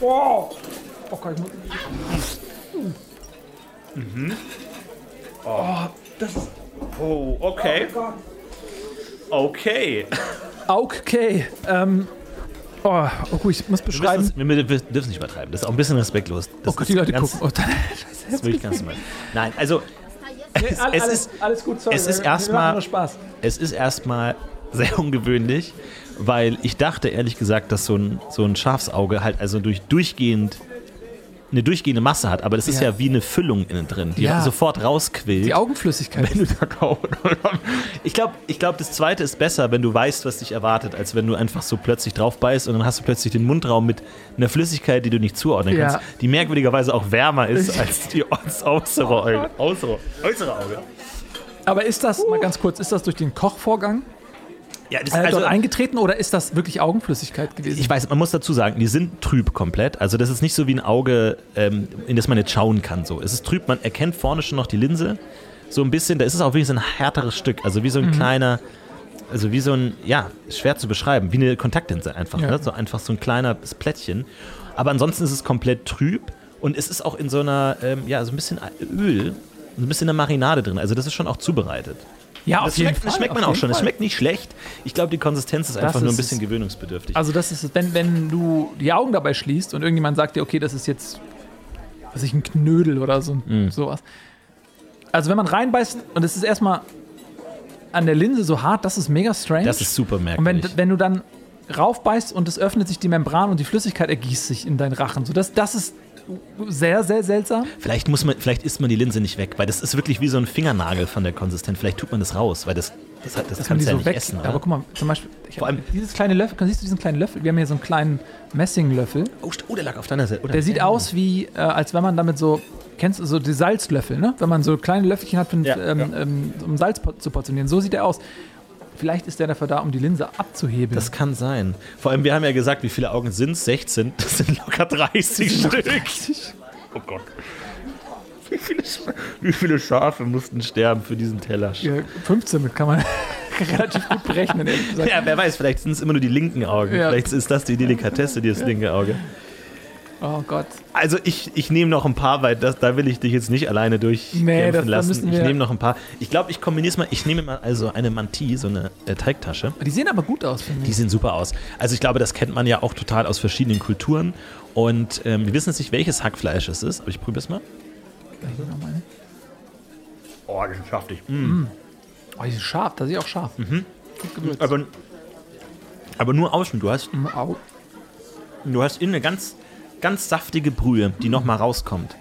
oh, oh. Oh Gott, ich muss. Oh, das ist. Oh, okay. Okay. Okay. Ähm. Oh, oh, ich muss Wir, beschreiben. müssen- wir, wir dürfen es nicht übertreiben. Das ist auch ein bisschen respektlos. Das Oh Gott, die Leute ganz, gucken. Oh, [LAUGHS] dann, Das ist wirklich ganz normal. Nein, also es, alles, es, ist, alles gut, sorry. es ist wir- wir erstmal- es ist erstmal sehr ungewöhnlich, weil ich dachte ehrlich gesagt, dass so ein, so ein Schafsauge halt also durch durchgehend eine durchgehende Masse hat, aber das ist Ja. ja wie eine Füllung innen drin, die Ja. sofort rausquillt. Die Augenflüssigkeit. wenn du da kaum. [LAUGHS] Ich glaube, ich glaub, das zweite ist besser, wenn du weißt, was dich erwartet, als wenn du einfach so plötzlich drauf beißt und dann hast du plötzlich den Mundraum mit einer Flüssigkeit, die du nicht zuordnen Ja. kannst, die merkwürdigerweise auch wärmer ist [LAUGHS] als die äußere Auge. Äußere, äußere Auge. Aber ist das, mal ganz kurz, ist das durch den Kochvorgang Ja, das, also, dort eingetreten oder ist das wirklich Augenflüssigkeit gewesen? ich weiß, man muss dazu sagen, die sind trüb komplett. Also das ist nicht so wie ein Auge, ähm, in das man jetzt schauen kann. So. Es ist trüb, man erkennt vorne schon noch die Linse. So ein bisschen, da ist es auch wie so ein härteres Stück. Also wie so ein Mhm. kleiner, also wie so ein, ja, schwer zu beschreiben, wie eine Kontaktlinse einfach. Ja. Ne? So einfach so ein kleines Plättchen. Aber ansonsten ist es komplett trüb Und es ist auch in so einer, ähm, ja, so ein bisschen Öl, so ein bisschen eine Marinade drin. Also das ist schon auch zubereitet. Ja, Das schmeckt, das schmeckt man auf auch schon. Es Fall. schmeckt nicht schlecht. Ich glaube, die Konsistenz ist Das einfach nur ein ist bisschen gewöhnungsbedürftig. Also das ist, wenn, wenn du die Augen dabei schließt und irgendjemand sagt dir, okay, das ist jetzt, was ich, ein Knödel oder so, Mm. sowas. Also wenn man reinbeißt und es ist erstmal an der Linse so hart, das ist mega strange. das ist super und merkwürdig. wenn, wenn du dann raufbeißt und es öffnet sich die Membran und die Flüssigkeit ergießt sich in deinen Rachen, so das, das ist sehr, sehr seltsam. Vielleicht muss man, vielleicht isst man die Linse nicht weg, weil das ist wirklich wie so ein Fingernagel von der Konsistenz. Vielleicht tut man das raus, weil das, das, das man kannst du ja so nicht weg. essen. aber Oder? guck mal, zum Beispiel, Vor allem- dieses kleine Löffel, siehst du diesen kleinen Löffel? Wir haben hier so einen kleinen Messinglöffel. Oh, oh, der lag auf deiner Seite. Oh, Der sieht aus wie, äh, als wenn man damit so, kennst du so die Salzlöffel, ne? Wenn man so kleine Löffelchen hat, für, Ja, ähm, ähm, um Salz zu portionieren. So sieht er aus. Vielleicht ist der dafür da, um die Linse abzuheben. Das kann sein. Vor allem, wir haben ja gesagt, wie viele Augen sind es? 16. Das sind locker 30 Stück. Oh Gott. Wie viele, wie viele Schafe mussten sterben für diesen Teller? Ja, 15 mit kann man [LAUGHS] relativ gut berechnen. Ja, wer weiß, vielleicht sind es immer nur die linken Augen. Ja. Vielleicht ist das die Delikatesse, das linke Auge. Oh Gott. Also ich, ich nehme noch ein paar, weil das, da will ich dich jetzt nicht alleine durchkämpfen Nee, das- da lassen. Ich nehme noch ein paar. Ich glaube, ich kombiniere es mal. Ich nehme mal also eine Mantie, so eine äh, Teigtasche. Die sehen aber gut aus, finde Die ich. sehen super aus. Also ich glaube, das kennt man ja auch total aus verschiedenen Kulturen. Und ähm, wir wissen jetzt nicht, welches Hackfleisch es ist, aber ich probiere es mal. Mal. Oh, das ist saftig. Oh, die ist scharf, da sehe ich auch scharf. Mhm. Aber, aber nur außen. Du hast, Mm, Au. du hast innen eine ganz, ganz saftige Brühe, die nochmal rauskommt.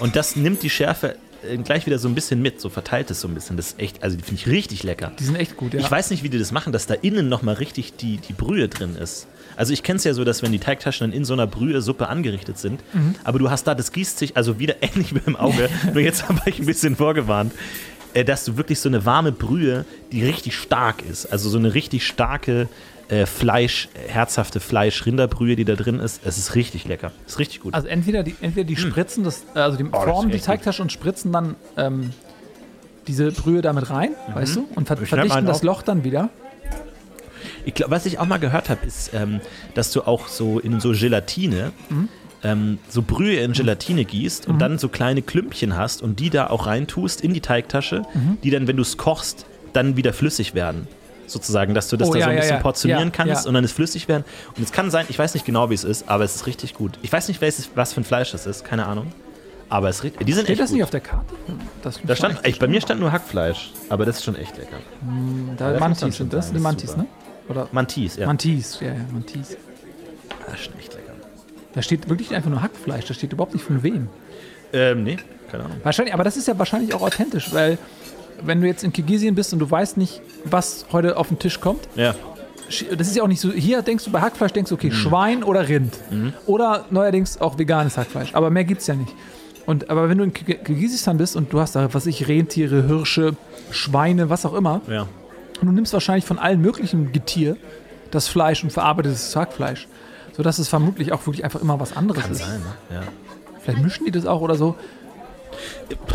Und das nimmt die Schärfe äh, gleich wieder so ein bisschen mit, so verteilt es so ein bisschen. Das ist echt, also die finde ich richtig lecker. Die sind echt gut, ja. Ich weiß nicht, wie die das machen, dass da innen nochmal richtig die, die Brühe drin ist. Also ich kenne es ja so, dass wenn die Teigtaschen dann in so einer Brühe-Suppe angerichtet sind, Mhm. aber du hast da, das gießt sich, also wieder [LAUGHS] ähnlich wie im Auge, [LAUGHS] nur jetzt war ich ein bisschen vorgewarnt, äh, dass du wirklich so eine warme Brühe, die richtig stark ist, also so eine richtig starke äh, Fleisch, herzhafte Fleisch-Rinderbrühe, die da drin ist, es ist richtig lecker. Ist richtig gut. Also entweder die, entweder die spritzen das, äh, also die Hm. Oh, formen die Teigtasche und spritzen dann ähm, diese Brühe damit rein, weißt du? Und ver Mhm. Ich verdichten das auf. Loch dann wieder. Ich glaub, was ich auch mal gehört habe, ist, ähm, dass du auch so in so Gelatine, ähm, so Brühe in Gelatine gießt und dann so kleine Klümpchen hast und die da auch reintust in die Teigtasche, die dann, wenn du es kochst, dann wieder flüssig werden. Sozusagen, dass du das Oh, da ja, so ein bisschen ja. portionieren kannst und dann ist flüssig werden. Und es kann sein, ich weiß nicht genau, wie es ist, aber es ist richtig gut. Ich weiß nicht, welches, was für ein Fleisch das ist, keine Ahnung. Aber es, die sind Steht echt das gut. nicht auf der Karte? Das da stand, echt, bei mir stand nur Hackfleisch, aber das ist schon echt lecker. da muss man Mantis sind das, die ist Mantis, super. ne? Oder Mantis, ja. Mantis, ja, ja, Mantis. das ist schon echt lecker. Da steht wirklich einfach nur Hackfleisch, da steht überhaupt nicht von wem. Ähm, nee, keine Ahnung. Wahrscheinlich, aber das ist ja wahrscheinlich auch authentisch, weil wenn du jetzt in Kirgisien bist und du weißt nicht, was heute auf den Tisch kommt, Ja. das ist ja auch nicht so, hier denkst du bei Hackfleisch, denkst du, Mhm. okay, Schwein oder Rind. Oder neuerdings auch veganes Hackfleisch, aber mehr gibt es ja nicht. Und, aber wenn du in Kir- Kirgisistan bist und du hast da, was ich, Rentiere, Hirsche, Schweine, was auch immer, Ja. und du nimmst wahrscheinlich von allen möglichen Getier das Fleisch und verarbeitetes Hackfleisch, sodass es vermutlich auch wirklich einfach immer was anderes Kann ist. sein, ne? Ja. Vielleicht mischen die das auch oder so.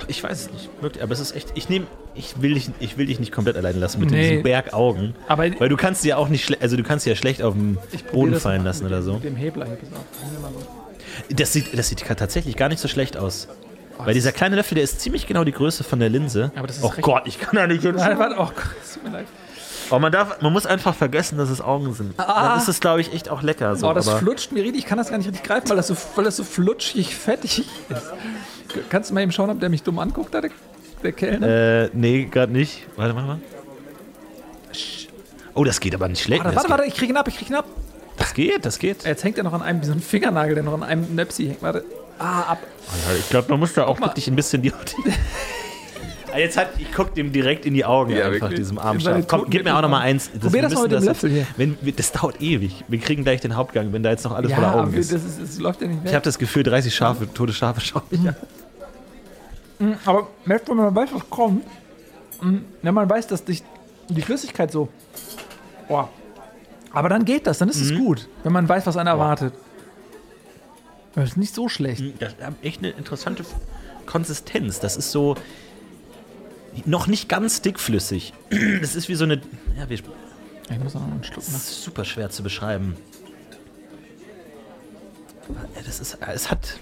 Ich weiß es nicht, wirklich, aber es ist echt. Ich nehme, ich will dich, ich will dich nicht komplett allein lassen mit Nee. diesen Bergaugen, Aber weil du kannst sie ja auch nicht, also du kannst ja schlecht auf den Boden das fallen lassen oder so. Mit dem Hebler hier, so. Das sieht, das sieht tatsächlich gar nicht so schlecht aus. Oh, Weil dieser das- kleine Löffel, der ist ziemlich genau die Größe von der Linse. Aber das ist oh Gott, ich kann da nicht hin. Nein, warte, oh Gott, es tut mir leid. Oh, man, darf, man muss einfach vergessen, dass es Augen sind. Dann ist es, glaube ich, echt auch lecker. So, Ah. Oh, das aber flutscht mir richtig, ich kann das gar nicht richtig greifen, weil das so, weil das so flutschig, fettig ist. Kannst du mal eben schauen, ob der mich dumm anguckt, da, der, der Kellner? äh, nee, gerade nicht. Warte, warte mal. Oh, das geht aber nicht schlecht. warte, das, warte, warte, ich krieg ihn ab, ich krieg ihn ab. Das geht, das geht. Jetzt hängt er noch an einem, wie so ein Fingernagel, der noch an einem Nöpsi hängt. Warte. Ah, ab. Ich glaube, man muss da auch mal. wirklich ein bisschen die. [LAUGHS] Ah, Jetzt hat, ich guck dem direkt in die Augen Ja, einfach, wirklich. diesem armen Schaf. Komm, gib mir auch noch mal eins. Probier wir das mal mit dem Löffel hier. Wenn, wir- das dauert ewig. Wir kriegen gleich den Hauptgang, wenn da jetzt noch alles Ja, voller aber Augen das, ist. ist, das läuft ja nicht Ich weg. habe das Gefühl, 30 Schafe, tote Schafe schauen mich an. Mhm, Aber merkt man, wenn man weiß, was kommt, mhm, wenn man weiß, dass dich die Flüssigkeit so. Boah. Aber dann geht das, dann ist Mhm. es gut, wenn man weiß, was einen erwartet. Das ist nicht so schlecht. Das hat echt eine interessante Konsistenz. Das ist so noch nicht ganz dickflüssig. [CLEARS THROAT] Das ist wie so eine. Ja, wir, Ich muss noch einen Schluck das machen. ist super schwer zu beschreiben. Das ist. Es hat.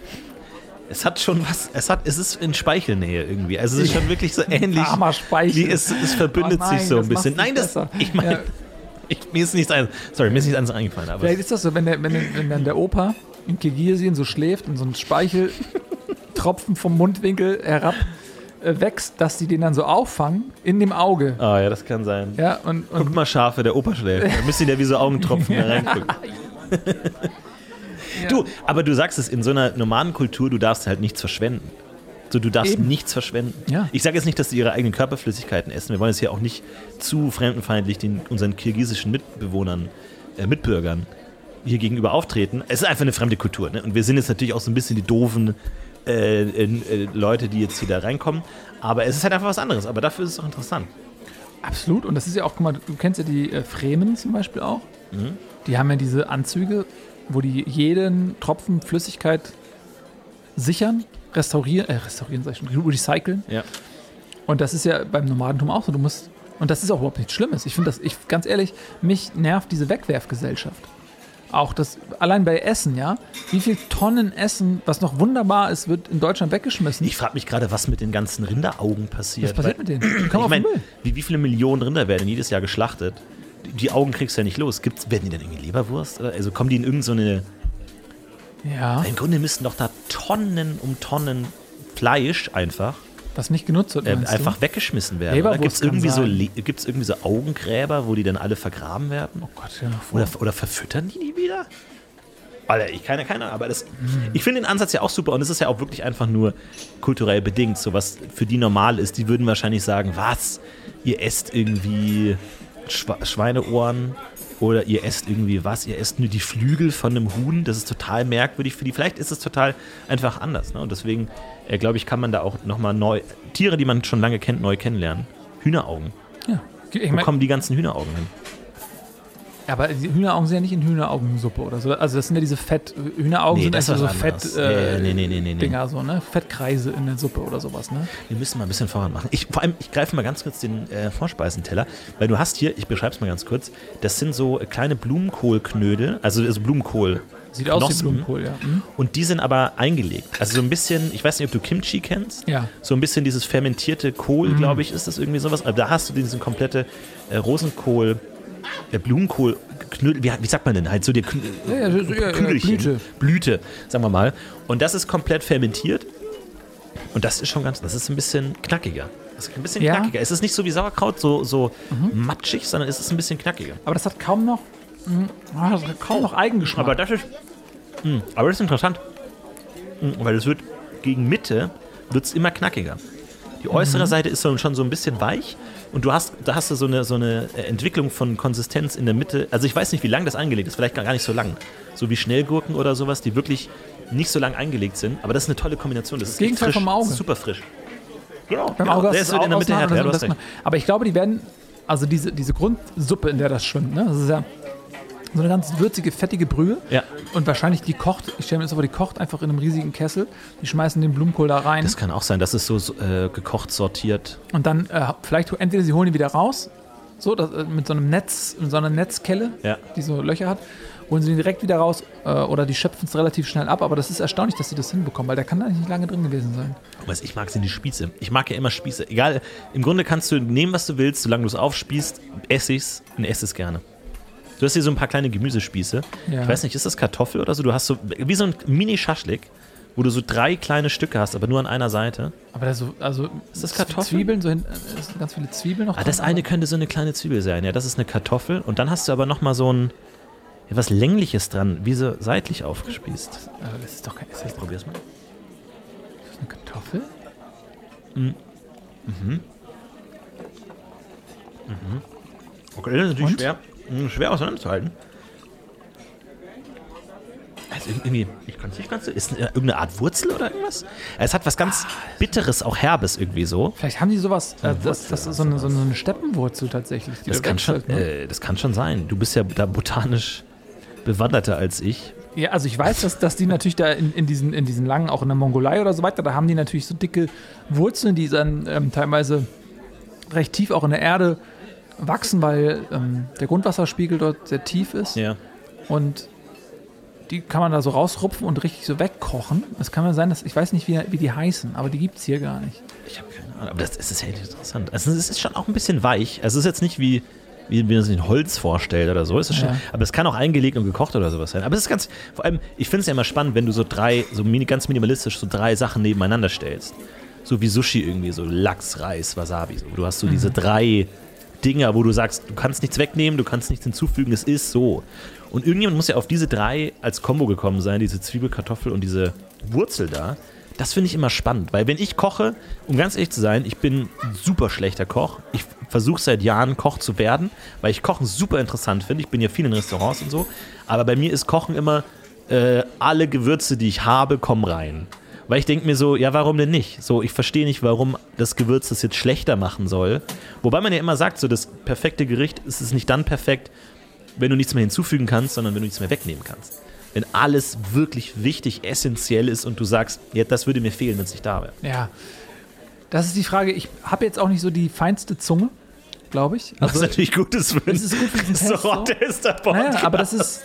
Es hat schon was, es hat, es ist in Speichelnähe irgendwie. Also es ist schon wirklich so [LAUGHS] ähnlich. Armer Speichel. Wie es, es verbündet Oh nein, sich so ein bisschen. Nein, das, besser. ich meine, Ja. [LAUGHS] mir ist nichts ein, sorry, mir ist nichts anderes eingefallen. Aber Vielleicht ist das so, wenn, der, wenn, der, wenn dann der Opa in Kirgisien so schläft und so ein Speicheltropfen vom Mundwinkel herab äh, wächst, dass die den dann so auffangen in dem Auge. Ah ja, das kann sein. Ja, und, Guck und mal, Schafe, der Opa schläft. Da müsst ihr ja wie so Augentropfen da [LAUGHS] reingucken. Du, aber du sagst es, in so einer normalen Kultur, du darfst halt nichts verschwenden. So, du darfst Eben. nichts verschwenden. Ja. Ich sage jetzt nicht, dass sie ihre eigenen Körperflüssigkeiten essen. Wir wollen jetzt hier auch nicht zu fremdenfeindlich den, unseren kirgisischen Mitbewohnern, äh, Mitbürgern hier gegenüber auftreten. Es ist einfach eine fremde Kultur. Ne? Und wir sind jetzt natürlich auch so ein bisschen die doofen äh, äh, äh, Leute, die jetzt hier da reinkommen. Aber es ist halt einfach was anderes. Aber dafür ist es auch interessant. absolut. Und das ist ja auch, guck mal, du kennst ja die äh, Fremen zum Beispiel auch. Mhm. Die haben ja diese Anzüge, wo die jeden Tropfen Flüssigkeit sichern, restaurieren, äh, restaurieren, sag ich schon, recyceln. Ja. Und das ist ja beim Nomadentum auch so. Du musst, und das ist auch überhaupt nichts Schlimmes. Ich finde das, ich, ganz ehrlich, mich nervt diese Wegwerfgesellschaft. Auch das, allein bei Essen, ja. Wie viel Tonnen Essen, was noch wunderbar ist, wird in Deutschland weggeschmissen. Ich frage mich gerade, was mit den ganzen Rinderaugen passiert. was passiert mit denen? [CLEARS THROAT] Die kommen Ich auf den meine, Müll. wie, wie viele Millionen Rinder werden jedes Jahr geschlachtet? Die- Augen kriegst du ja nicht los. Gibt's, werden die dann irgendwie Leberwurst? Oder? Also kommen die in irgendeine. Ja, Im Grunde müssten doch da Tonnen um Tonnen Fleisch einfach, was nicht genutzt wird. äh, einfach du? weggeschmissen werden. Leberwurst Gibt es irgendwie, so, gibt's irgendwie so Augengräber, wo die dann alle vergraben werden? Oh Gott, mal vor. Oder, oder verfüttern die die wieder? Alter, ich keine, keine Ahnung, aber das, ich finde den Ansatz ja auch super und es ist ja auch wirklich einfach nur kulturell bedingt, so was für die normal ist. Die würden wahrscheinlich sagen, was, ihr esst irgendwie Schwa Schweineohren oder ihr esst irgendwie was, ihr esst nur die Flügel von einem Huhn, das ist total merkwürdig für die. Vielleicht ist es total einfach anders ne? und deswegen, äh, glaube ich, kann man da auch nochmal neu, Tiere, die man schon lange kennt, neu kennenlernen. Hühneraugen. ja. Ich Wo mein, kommen die ganzen Hühneraugen hin? Aber die Hühneraugen sind ja nicht in Hühneraugensuppe oder so. Also das sind ja diese Fett, Hühneraugen Nee, sind das einfach so Fett, äh, Ja, nee, nee, nee, nee. Dinger so, ne? Fettkreise in der Suppe oder sowas, ne? Wir müssen mal ein bisschen voran machen. Ich, vor allem, ich greife mal ganz kurz den äh, Vorspeisenteller, weil du hast hier, ich beschreibe es mal ganz kurz, das sind so kleine Blumenkohlknödel, also, also Blumenkohl. Sieht aus wie Knospen. Blumenkohl, ja. Hm? Und die sind aber eingelegt. Also so ein bisschen, ich weiß nicht, ob du Kimchi kennst. Ja. So ein bisschen dieses fermentierte Kohl, glaube ich, ist das irgendwie sowas. Aber da hast du diesen komplette äh, Rosenkohl, äh, Blumenkohl, Knödel, wie, wie sagt man denn halt? So die Kn Ja, ja, so- ja. Blüte. Blüte, sagen wir mal. Und das ist komplett fermentiert. Und das ist schon ganz, das ist ein bisschen knackiger. Das ist ein bisschen knackiger. Es ist nicht so wie Sauerkraut, so, so matschig, sondern es ist ein bisschen knackiger. Aber das hat kaum noch, mh, ah, das hat kaum noch Eigengeschmack. Aber das ist, mh, aber das ist interessant. Mh, weil es wird gegen Mitte wird es immer knackiger. Die äußere Seite ist schon so ein bisschen weich und du hast, da hast du so eine, so eine äh, Entwicklung von Konsistenz in der Mitte. Also ich weiß nicht, wie lang das angelegt ist, vielleicht gar nicht so lang. So wie Schnellgurken oder sowas, die wirklich nicht so lang eingelegt sind. Aber das ist eine tolle Kombination. Das ist echt Gegenteil frisch. vom Auge. Das ist super frisch. Genau, Beim genau. Auge der ist in der Mitte härter. Ja, das-. Aber ich glaube, die werden, also diese, diese Grundsuppe, in der das schwimmt, ne? Das ist ja so eine ganz würzige, fettige Brühe. Ja. Und wahrscheinlich die kocht, ich stelle mir das vor, die kocht einfach in einem riesigen Kessel. Die schmeißen den Blumenkohl da rein. Das kann auch sein, dass es so äh, gekocht, sortiert. Und dann äh, vielleicht entweder sie holen die wieder raus, so das, äh, mit so einem Netz, mit so einer Netzkelle, Ja. die so Löcher hat, holen sie den direkt wieder raus äh, oder die schöpfen es relativ schnell ab. Aber das ist erstaunlich, dass sie das hinbekommen, weil der kann da nicht lange drin gewesen sein. Was ich mag, sind die Spieße. Ich mag ja immer Spieße. Egal, im Grunde kannst du nehmen, was du willst, solange du es aufspießt, esse ich's und esse es gerne. Du hast hier so ein paar kleine Gemüsespieße. Ja. Ich weiß nicht, ist das Kartoffel oder so? Du hast so, wie so ein Mini-Schaschlik, wo du so drei kleine Stücke hast, aber nur an einer Seite. Aber da so, also Ist das Kartoffel? Zwiebeln, so hin, äh, es sind ganz viele Zwiebeln noch. Ah, das eine könnte so eine kleine Zwiebel sein. Ja, das ist eine Kartoffel. Und dann hast du aber nochmal so ein, ja, was Längliches dran, wie so seitlich aufgespießt. aber, äh, das ist doch kein, ist das Probier's mal. eine Kartoffel? Okay, das ist natürlich Und? schwer, schwer auseinanderzuhalten. Also irgendwie, ich kann es nicht ganz so. Ist irgendeine Art Wurzel oder irgendwas? Es hat was ganz Bitteres, auch Herbes irgendwie so. Vielleicht haben die sowas, äh, das, das ist so eine, so eine Steppenwurzel tatsächlich. Das da kann, schon, ne? äh, das kann schon sein. Du bist ja da botanisch bewanderter als ich. Ja, also ich weiß, dass, dass die natürlich da in, in, diesen, in diesen langen, auch in der Mongolei oder so weiter, da haben die natürlich so dicke Wurzeln, die dann ähm, teilweise recht tief auch in der Erde wachsen, weil ähm, der Grundwasserspiegel dort sehr tief ist. Ja. Und die kann man da so rausrupfen und richtig so wegkochen. Es kann ja sein, dass ich weiß nicht, wie, wie die heißen, aber die gibt es hier gar nicht. Ich habe keine Ahnung, aber das, das ist ja interessant. Also es ist schon auch ein bisschen weich. Also es ist jetzt nicht wie, wie man sich ein Holz vorstellt oder so. Ist schon, Ja. Aber es kann auch eingelegt und gekocht oder sowas sein. Aber es ist ganz, vor allem, ich finde es ja immer spannend, wenn du so drei, so mini, ganz minimalistisch so drei Sachen nebeneinander stellst. So wie Sushi irgendwie, so Lachs, Reis, Wasabi. So. Du hast so diese drei Dinger, wo du sagst, du kannst nichts wegnehmen, du kannst nichts hinzufügen, es ist so. Und irgendjemand muss ja auf diese drei als Kombo gekommen sein, diese Zwiebel, Kartoffel und diese Wurzel da. Das finde ich immer spannend, weil wenn ich koche, um ganz ehrlich zu sein, ich bin ein super schlechter Koch. Ich versuche seit Jahren Koch zu werden, weil ich Kochen super interessant finde. Ich bin ja viel in Restaurants und so. Aber bei mir ist Kochen immer, äh, alle Gewürze, die ich habe, kommen rein. Weil ich denke mir so, ja, warum denn nicht? So, ich verstehe nicht, warum das Gewürz das jetzt schlechter machen soll. Wobei man ja immer sagt, so das perfekte Gericht ist es nicht dann perfekt, wenn du nichts mehr hinzufügen kannst, sondern wenn du nichts mehr wegnehmen kannst. Wenn alles wirklich wichtig, essentiell ist und du sagst, ja, das würde mir fehlen, wenn es nicht da wäre. Ja. Das ist die Frage. Ich habe jetzt auch nicht so die feinste Zunge, glaube ich. Was Also, natürlich gut ist, das ist gut für diesen [LAUGHS] so Test, so. Ist naja, aber das ist.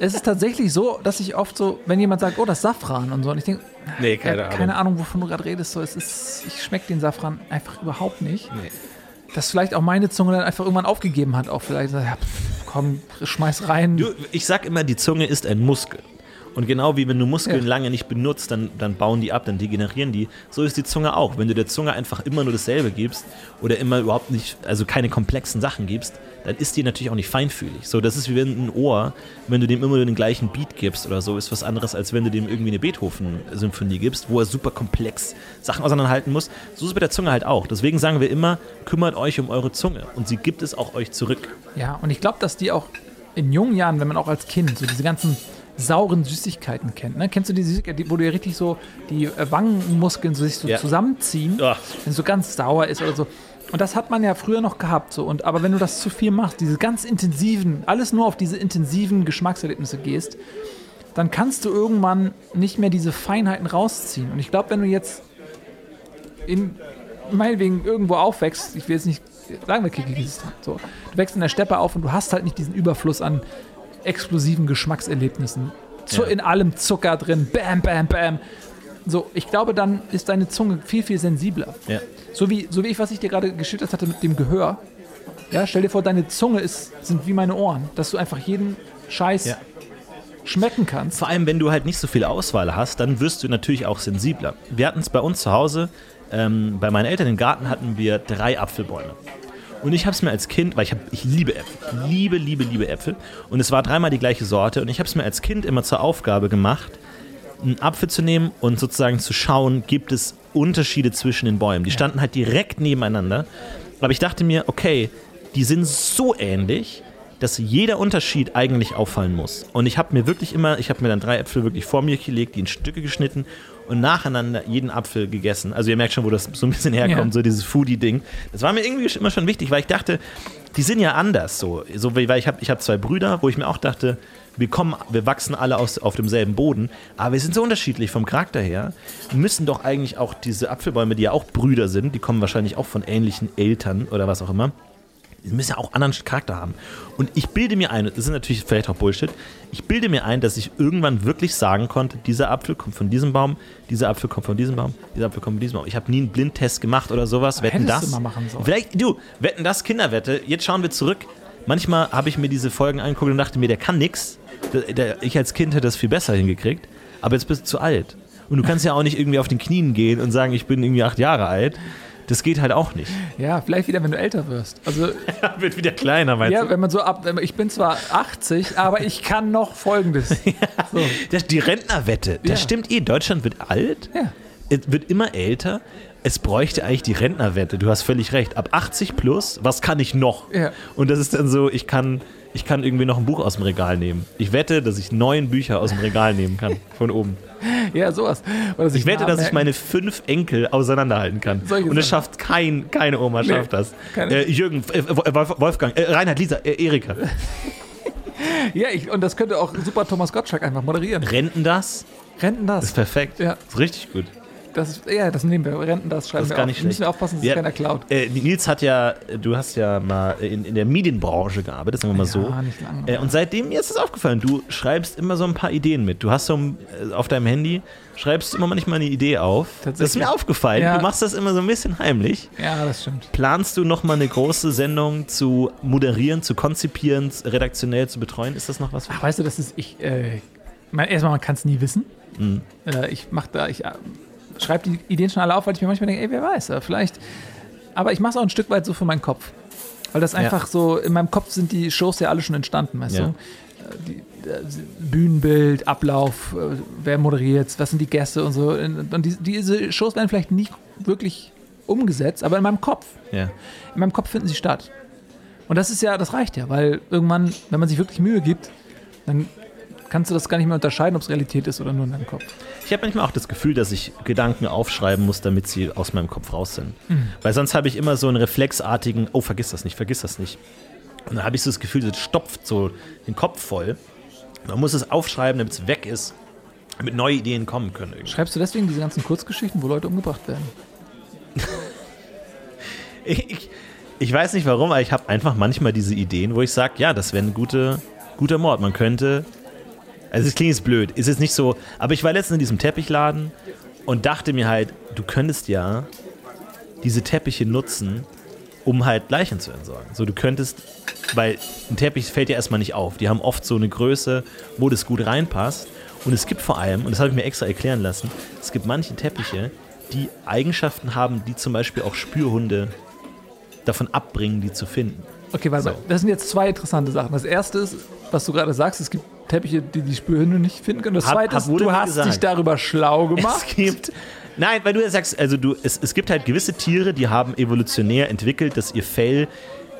Es ist tatsächlich so, dass ich oft so, wenn jemand sagt, oh, das ist Safran und so, und ich denke, Nee, keine keine Ahnung. Ahnung, wovon du gerade redest. So, es ist, ich schmecke den Safran einfach überhaupt nicht. Nee. Dass vielleicht auch meine Zunge dann einfach irgendwann aufgegeben hat, auch vielleicht, ja, pff, komm, schmeiß rein. Du, ich sag immer, die Zunge ist ein Muskel. Und genau wie wenn du Muskeln Ja. lange nicht benutzt, dann, dann bauen die ab, dann degenerieren die. So ist die Zunge auch. Wenn du der Zunge einfach immer nur dasselbe gibst oder immer überhaupt nicht, also keine komplexen Sachen gibst, dann ist die natürlich auch nicht feinfühlig. So, das ist wie wenn ein Ohr, wenn du dem immer nur den gleichen Beat gibst oder so, ist was anderes, als wenn du dem irgendwie eine Beethoven-Symphonie gibst, wo er super komplex Sachen auseinanderhalten muss. So ist es bei der Zunge halt auch. Deswegen sagen wir immer, kümmert euch um eure Zunge. Und sie gibt es auch euch zurück. Ja, und ich glaube, dass die auch in jungen Jahren, wenn man auch als Kind so diese ganzen sauren Süßigkeiten kennt. Ne? Kennst du die Süßigkeiten, wo du ja richtig so die äh, Wangenmuskeln so sich so Ja. zusammenziehen, Ja. wenn es so ganz sauer ist oder so. Und das hat man ja früher noch gehabt. So. Und, aber wenn du das zu viel machst, diese ganz intensiven, alles nur auf diese intensiven Geschmackserlebnisse gehst, dann kannst du irgendwann nicht mehr diese Feinheiten rausziehen. Und ich glaube, wenn du jetzt in, meinetwegen irgendwo aufwächst, ich will jetzt nicht sagen, wir Kirgisistan, so, du wächst in der Steppe auf und du hast halt nicht diesen Überfluss an explosiven Geschmackserlebnissen. Zu, Ja. In allem Zucker drin, bam, bam, bam. So, ich glaube, dann ist deine Zunge viel, viel sensibler. Ja. So wie, so wie ich, was ich dir gerade geschildert hatte mit dem Gehör. Ja, stell dir vor, deine Zunge ist, sind wie meine Ohren, dass du einfach jeden Scheiß Ja. schmecken kannst. Vor allem, wenn du halt nicht so viel Auswahl hast, dann wirst du natürlich auch sensibler. Wir hatten es bei uns zu Hause, ähm, bei meinen Eltern im Garten hatten wir drei Apfelbäume. Und ich habe es mir als Kind, weil ich, hab, ich liebe Äpfel, liebe, liebe, liebe Äpfel. Und es war dreimal die gleiche Sorte. Und ich habe es mir als Kind immer zur Aufgabe gemacht, einen Apfel zu nehmen und sozusagen zu schauen, gibt es Unterschiede zwischen den Bäumen. Die standen halt direkt nebeneinander. Aber ich dachte mir, okay, die sind so ähnlich, dass jeder Unterschied eigentlich auffallen muss. Und ich habe mir wirklich immer, ich habe mir dann drei Äpfel wirklich vor mir gelegt, die in Stücke geschnitten und nacheinander jeden Apfel gegessen. Also ihr merkt schon, wo das so ein bisschen herkommt, Ja. so dieses Foodie-Ding. Das war mir irgendwie immer schon wichtig, weil ich dachte, die sind ja anders so. so wie- weil ich habe ich hab zwei Brüder, wo ich mir auch dachte, wir kommen, wir wachsen alle aus, auf demselben Boden, aber wir sind so unterschiedlich vom Charakter her. Müssen doch eigentlich auch diese Apfelbäume, die ja auch Brüder sind, die kommen wahrscheinlich auch von ähnlichen Eltern oder was auch immer, die müssen ja auch anderen Charakter haben. Und ich bilde mir ein, das ist natürlich vielleicht auch Bullshit, ich bilde mir ein, dass ich irgendwann wirklich sagen konnte, dieser Apfel kommt von diesem Baum, dieser Apfel kommt von diesem Baum, dieser Apfel kommt von diesem Baum. Ich habe nie einen Blindtest gemacht oder sowas. Wetten das? du mal machen sollen. Vielleicht, du, wetten das, Kinderwette. Jetzt schauen wir zurück. Manchmal habe ich mir diese Folgen angeguckt und dachte mir, der kann der, ich als Kind hätte das viel besser hingekriegt. Aber jetzt bist du zu alt. Und du kannst ja auch nicht irgendwie auf den Knien gehen und sagen, ich bin irgendwie acht Jahre alt. Das geht halt auch nicht. [LAUGHS] Ja, vielleicht wieder, wenn du älter wirst. Also, [LAUGHS] Wird wieder kleiner, meinst ja, du? wenn man so ab, ich bin zwar 80, aber ich kann noch Folgendes. [LAUGHS] So. Das, die Rentnerwette, das Ja. stimmt eh. Deutschland wird alt, Ja. es wird immer älter. Es bräuchte eigentlich die Rentnerwette. Du hast völlig recht. Ab 80 plus, was kann ich noch? Ja. Und das ist dann so, ich kann, ich kann irgendwie noch ein Buch aus dem Regal nehmen. Ich wette, dass ich neun Bücher aus dem Regal nehmen kann, von oben. [LAUGHS] Ja, sowas. Sich Ich wette, dass ich meine fünf Enkel auseinanderhalten kann. Solche Und es schafft kein, keine Oma Nee, schafft das. Äh, Jürgen, äh, Wolf, Wolfgang, äh, Reinhard, Lisa, äh, Erika. [LAUGHS] Ja, ich, und das könnte auch super Thomas Gottschalk einfach moderieren. Renten das? Renten Das ist perfekt. Ja. Ist richtig gut. Das ist, ja, das nehmen wir. Renten, das schreiben Das ist wir gar auf. nicht Müssen wir aufpassen, dass es Ja. keiner klaut. Äh, Nils hat ja, du hast ja mal in, in der Medienbranche gearbeitet, sagen wir mal so. Ja, nicht lange. Äh, und seitdem mir ist es aufgefallen, du schreibst immer so ein paar Ideen mit. Du hast so ein, äh, auf deinem Handy, schreibst immer manchmal eine Idee auf. Das ist mir aufgefallen. Ja. Du machst das immer so ein bisschen heimlich. Ja, das stimmt. Planst du noch mal eine große Sendung zu moderieren, zu konzipieren, redaktionell zu betreuen? Ist das noch was? für Ach, weißt du, das ist, ich, äh, erstmal, man kann es nie wissen. Mhm. Äh, ich mach da, ich äh, schreibe die Ideen schon alle auf, weil ich mir manchmal denke, ey, wer weiß, vielleicht. Aber ich mache es auch ein Stück weit so für meinen Kopf. Weil das einfach so, in meinem Kopf sind die Shows ja alle schon entstanden, weißt Ja. du? Äh, Die, äh, Bühnenbild, Ablauf, äh, wer moderiert, was sind die Gäste und so. Und die, diese Shows werden vielleicht nicht wirklich umgesetzt, aber in meinem Kopf. Ja. In meinem Kopf finden sie statt. Und das ist ja, das reicht ja, weil irgendwann, wenn man sich wirklich Mühe gibt, dann kannst du das gar nicht mehr unterscheiden, ob es Realität ist oder nur in deinem Kopf. Ich habe manchmal auch das Gefühl, dass ich Gedanken aufschreiben muss, damit sie aus meinem Kopf raus sind. Mhm. Weil sonst habe ich immer so einen reflexartigen, oh, vergiss das nicht, vergiss das nicht. Und dann habe ich so das Gefühl, das stopft so den Kopf voll. Man muss es aufschreiben, damit es weg ist, damit neue Ideen kommen können. Irgendwie. Schreibst du deswegen diese ganzen Kurzgeschichten, wo Leute umgebracht werden? [LAUGHS] Ich, ich, ich weiß nicht warum, aber ich habe einfach manchmal diese Ideen, wo ich sage, ja, das wäre ein gute, guter Mord. Man könnte. Also es klingt jetzt blöd, ist jetzt nicht so. Aber ich war letztens in diesem Teppichladen und dachte mir halt, du könntest ja diese Teppiche nutzen, um halt Leichen zu entsorgen. So, du könntest, weil ein Teppich fällt ja erstmal nicht auf. Die haben oft so eine Größe, wo das gut reinpasst. Und es gibt vor allem, und das habe ich mir extra erklären lassen, es gibt manche Teppiche, die Eigenschaften haben, die zum Beispiel auch Spürhunde davon abbringen, die zu finden. Okay, warte mal. Das sind jetzt zwei interessante Sachen. Das erste ist, was du gerade sagst, es gibt Teppiche, die die Spürhunde nicht finden können. Das Hab- zweite hab ist, du hast gesagt. dich darüber schlau gemacht. Es gibt. Nein, weil du ja sagst, also du, es, es gibt halt gewisse Tiere, die haben evolutionär entwickelt, dass ihr Fell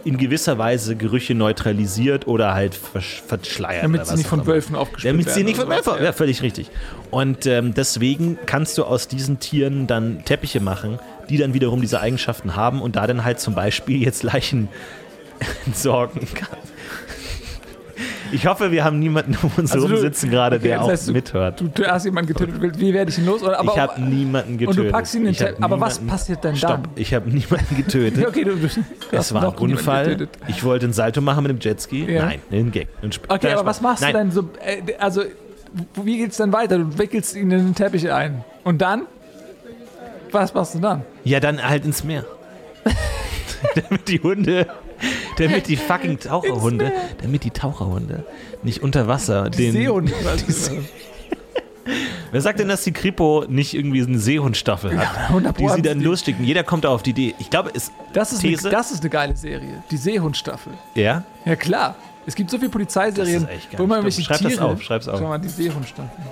in gewisser Weise Gerüche neutralisiert oder halt versch verschleiert. Damit sie nicht von. Wölfen aufgespürt Damit werden. sie nicht von Wölfen, sowas. ja, völlig richtig. Und ähm, deswegen kannst du aus diesen Tieren dann Teppiche machen, die dann wiederum diese Eigenschaften haben und da dann halt zum Beispiel jetzt Leichen [LAUGHS] entsorgen kann. Ich hoffe, wir haben niemanden um uns Also herum du- sitzen gerade, der das auch heißt, du- mithört. Du, du hast jemanden getötet, wie werde ich ihn los? Oder, aber, ich habe niemanden getötet. Und du packst ihn in den aber was passiert denn Stopp, dann? ich habe niemanden getötet. [LAUGHS] Okay, du, du, Es war ein Unfall. Ich wollte einen Salto machen mit dem Jetski. Ja. Nein, ein Gag. Ein Sp- Okay, aber was machst Nein. du denn so? Äh, also, wie geht's denn weiter? Du wickelst ihn in den Teppich ein. Und dann? Was machst du dann? Ja, dann halt ins Meer. [LAUGHS] [LAUGHS] damit die Hunde, damit die fucking Taucherhunde, damit die Taucherhunde nicht unter Wasser den. Seehund. [LAUGHS] was ist das? Wer sagt denn, dass die Kripo nicht irgendwie so eine Seehundstaffel hat, 100 die sie dann die. losschicken? Jeder kommt da auf die Idee. Ich glaube, es. Das ist, eine, These? das ist eine geile Serie. Die Seehundstaffel. Ja? Ja, klar. Es gibt so viele Polizeiserien, Das ist echt geil. wo man Stimmt. irgendwelche Schreib das Tiere... auf, schreib's auf. Schau mal, die Seehundstaffel.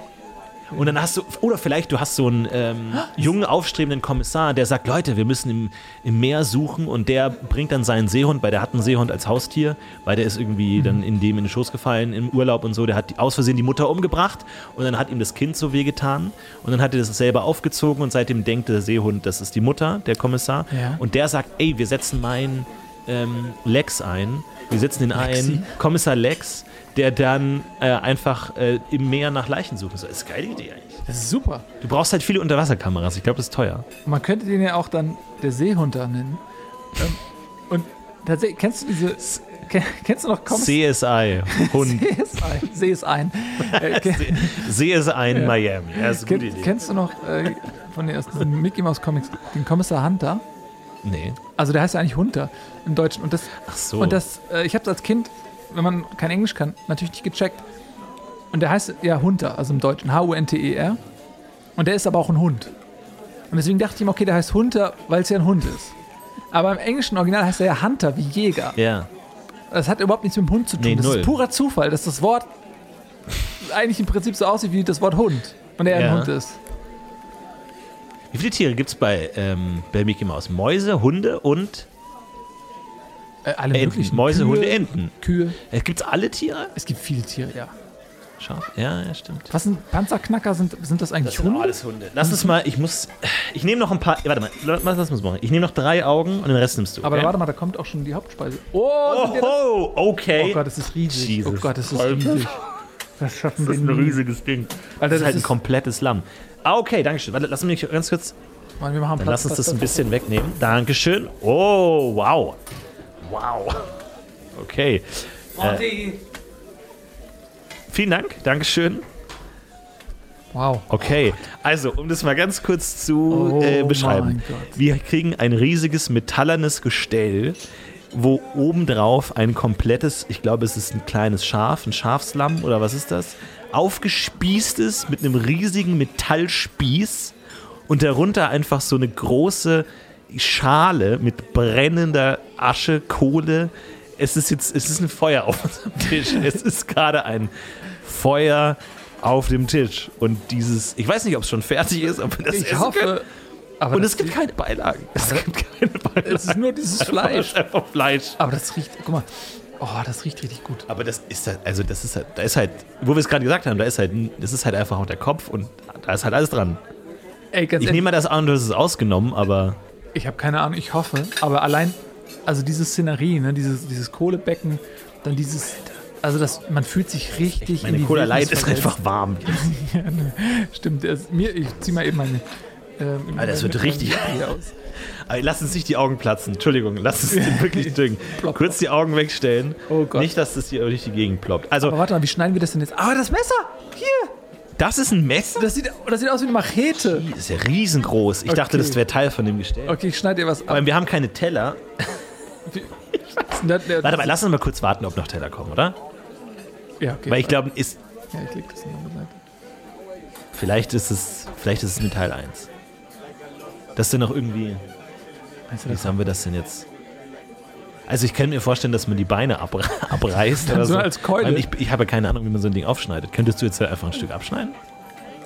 Und dann hast du, oder vielleicht du hast so einen ähm, jungen, aufstrebenden Kommissar, der sagt, Leute, wir müssen im, im Meer suchen und der bringt dann seinen Seehund, weil der hat einen Seehund als Haustier, weil der ist irgendwie Mhm. dann in dem in den Schoß gefallen im Urlaub und so, der hat aus Versehen die Mutter umgebracht und dann hat ihm das Kind so wehgetan und dann hat er das selber aufgezogen und seitdem denkt der Seehund, das ist die Mutter, der Kommissar Ja. und der sagt, ey, wir setzen meinen ähm, Lex ein, wir setzen ihn Lexi. ein, Kommissar Lex, der dann äh, einfach äh, im Meer nach Leichen sucht. Das ist eine geile Idee eigentlich. Das ist super. Du brauchst halt viele Unterwasserkameras. Ich glaube, das ist teuer. Man könnte den ja auch dann der Seehunter nennen. Ähm, Und tatsächlich, kennst du diese... ken- Kennst du noch Kommissar... CSI, Hund. [LAUGHS] See es ein. See es ein. Äh, CSI. [LAUGHS] Miami. Ja, ist eine gute Idee. kennst du noch äh, von den ersten Mickey Mouse Comics den Kommissar Hunter? Nee. Also der heißt ja eigentlich Hunter im Deutschen. Und das, Ach so. und das, äh, ich habe als Kind, wenn man kein Englisch kann, natürlich nicht gecheckt. Und der heißt ja Hunter, also im Deutschen H-U-N-T-E-R. Und der ist aber auch ein Hund. Und deswegen dachte ich ihm, okay, der heißt Hunter, weil es ja ein Hund ist. Aber im englischen Original heißt er ja Hunter, wie Jäger. ja. Das hat überhaupt nichts mit dem Hund zu tun. Nee, das null. ist purer Zufall, dass das Wort eigentlich im Prinzip so aussieht wie das Wort Hund. Und er Ja. ein Hund ist. Wie viele Tiere gibt es bei, ähm, bei Mickey Mouse? Mäuse, Hunde und Äh, alle Enten. möglichen. Mäuse, Kühe, Hunde, Enten. Kühe. Äh, gibt es alle Tiere? Es gibt viele Tiere, ja. Schaf. Ja, ja, stimmt. Was sind Panzerknacker? Sind, sind das eigentlich Hunde? Hunde. Lass uns mal, ich muss, ich nehme noch ein paar, warte mal, lass uns machen. Ich nehme noch drei Augen und den Rest nimmst du. Aber okay? warte mal, da kommt auch schon die Hauptspeise. Oh, sind das? Oh, okay. oh Gott, das ist riesig. Jesus. Oh Gott, das ist riesig. Das schaffen Das wir ist ein riesiges Ding. Alter, Das ist halt ein komplettes Lamm. Ah, okay, danke schön. Warte, lass mich ganz kurz. Mann, wir machen Dann Platz, lass uns Platz, das ein Platz. bisschen wegnehmen. Dankeschön. Oh, wow. Wow. Okay. Monty. Vielen Dank. Dankeschön. Wow. Okay, also um das mal ganz kurz zu Oh äh, beschreiben. Wir kriegen ein riesiges metallernes Gestell, wo obendrauf ein komplettes, ich glaube es ist ein kleines Schaf, ein Schafslamm oder was ist das, aufgespießt ist mit einem riesigen Metallspieß und darunter einfach so eine große Schale mit brennender Asche, Kohle. Es ist jetzt, es ist ein Feuer auf unserem Tisch. [LAUGHS] Es ist gerade ein Feuer auf dem Tisch. Und dieses, ich weiß nicht, ob es schon fertig ist, ob wir das Ich essen können. hoffe. Aber Und es gibt keine Beilagen. Es gibt keine Beilagen. es ist nur dieses [LAUGHS] Einfach- Fleisch. Einfach Fleisch. Aber das riecht, guck mal. Oh, das riecht richtig gut. Aber das ist halt, also das ist halt, da ist halt, wo wir es gerade gesagt haben, da ist halt, das ist halt einfach auch der Kopf und da ist halt alles dran. Ey, Ich nehme mal das an, das ist ausgenommen, aber ich habe keine Ahnung, ich hoffe. Aber allein, also diese Szenerie, ne, dieses, dieses Kohlebecken, dann dieses, also das, man fühlt sich richtig meine in die Cola Light ist einfach warm. [LAUGHS] Stimmt, das, mir, ich zieh mal eben meine. Ähm, Alter, das wird richtig- aus. Lass uns nicht die Augen platzen. Entschuldigung, lass uns den [LAUGHS] wirklich. Plopp. Kurz die Augen wegstellen. Oh Gott. Nicht, dass das hier durch die Gegend ploppt. Also, Aber warte mal, wie schneiden wir das denn jetzt? Aber das Messer! Hier! Das ist ein Messer? Das sieht, das sieht aus wie eine Machete. Das ist ja riesengroß. Ich dachte, Okay. das wäre Teil von dem Gestell. Okay, ich schneide dir was ab. allem, wir haben keine Teller. Warte mal, lass uns mal kurz warten, ob noch Teller kommen, oder? Ja, okay. Weil ich glaube, ist, Ja, ich leg das noch beiseite. vielleicht ist es, vielleicht ist es mit Teil 1. Das ist noch irgendwie, Meinst du wie haben wir das denn jetzt? Also ich kann mir vorstellen, dass man die Beine abre [LAUGHS] abreißt oder so als Keule. Ich, ich habe keine Ahnung, wie man so ein Ding aufschneidet. Könntest du jetzt einfach ein Stück abschneiden?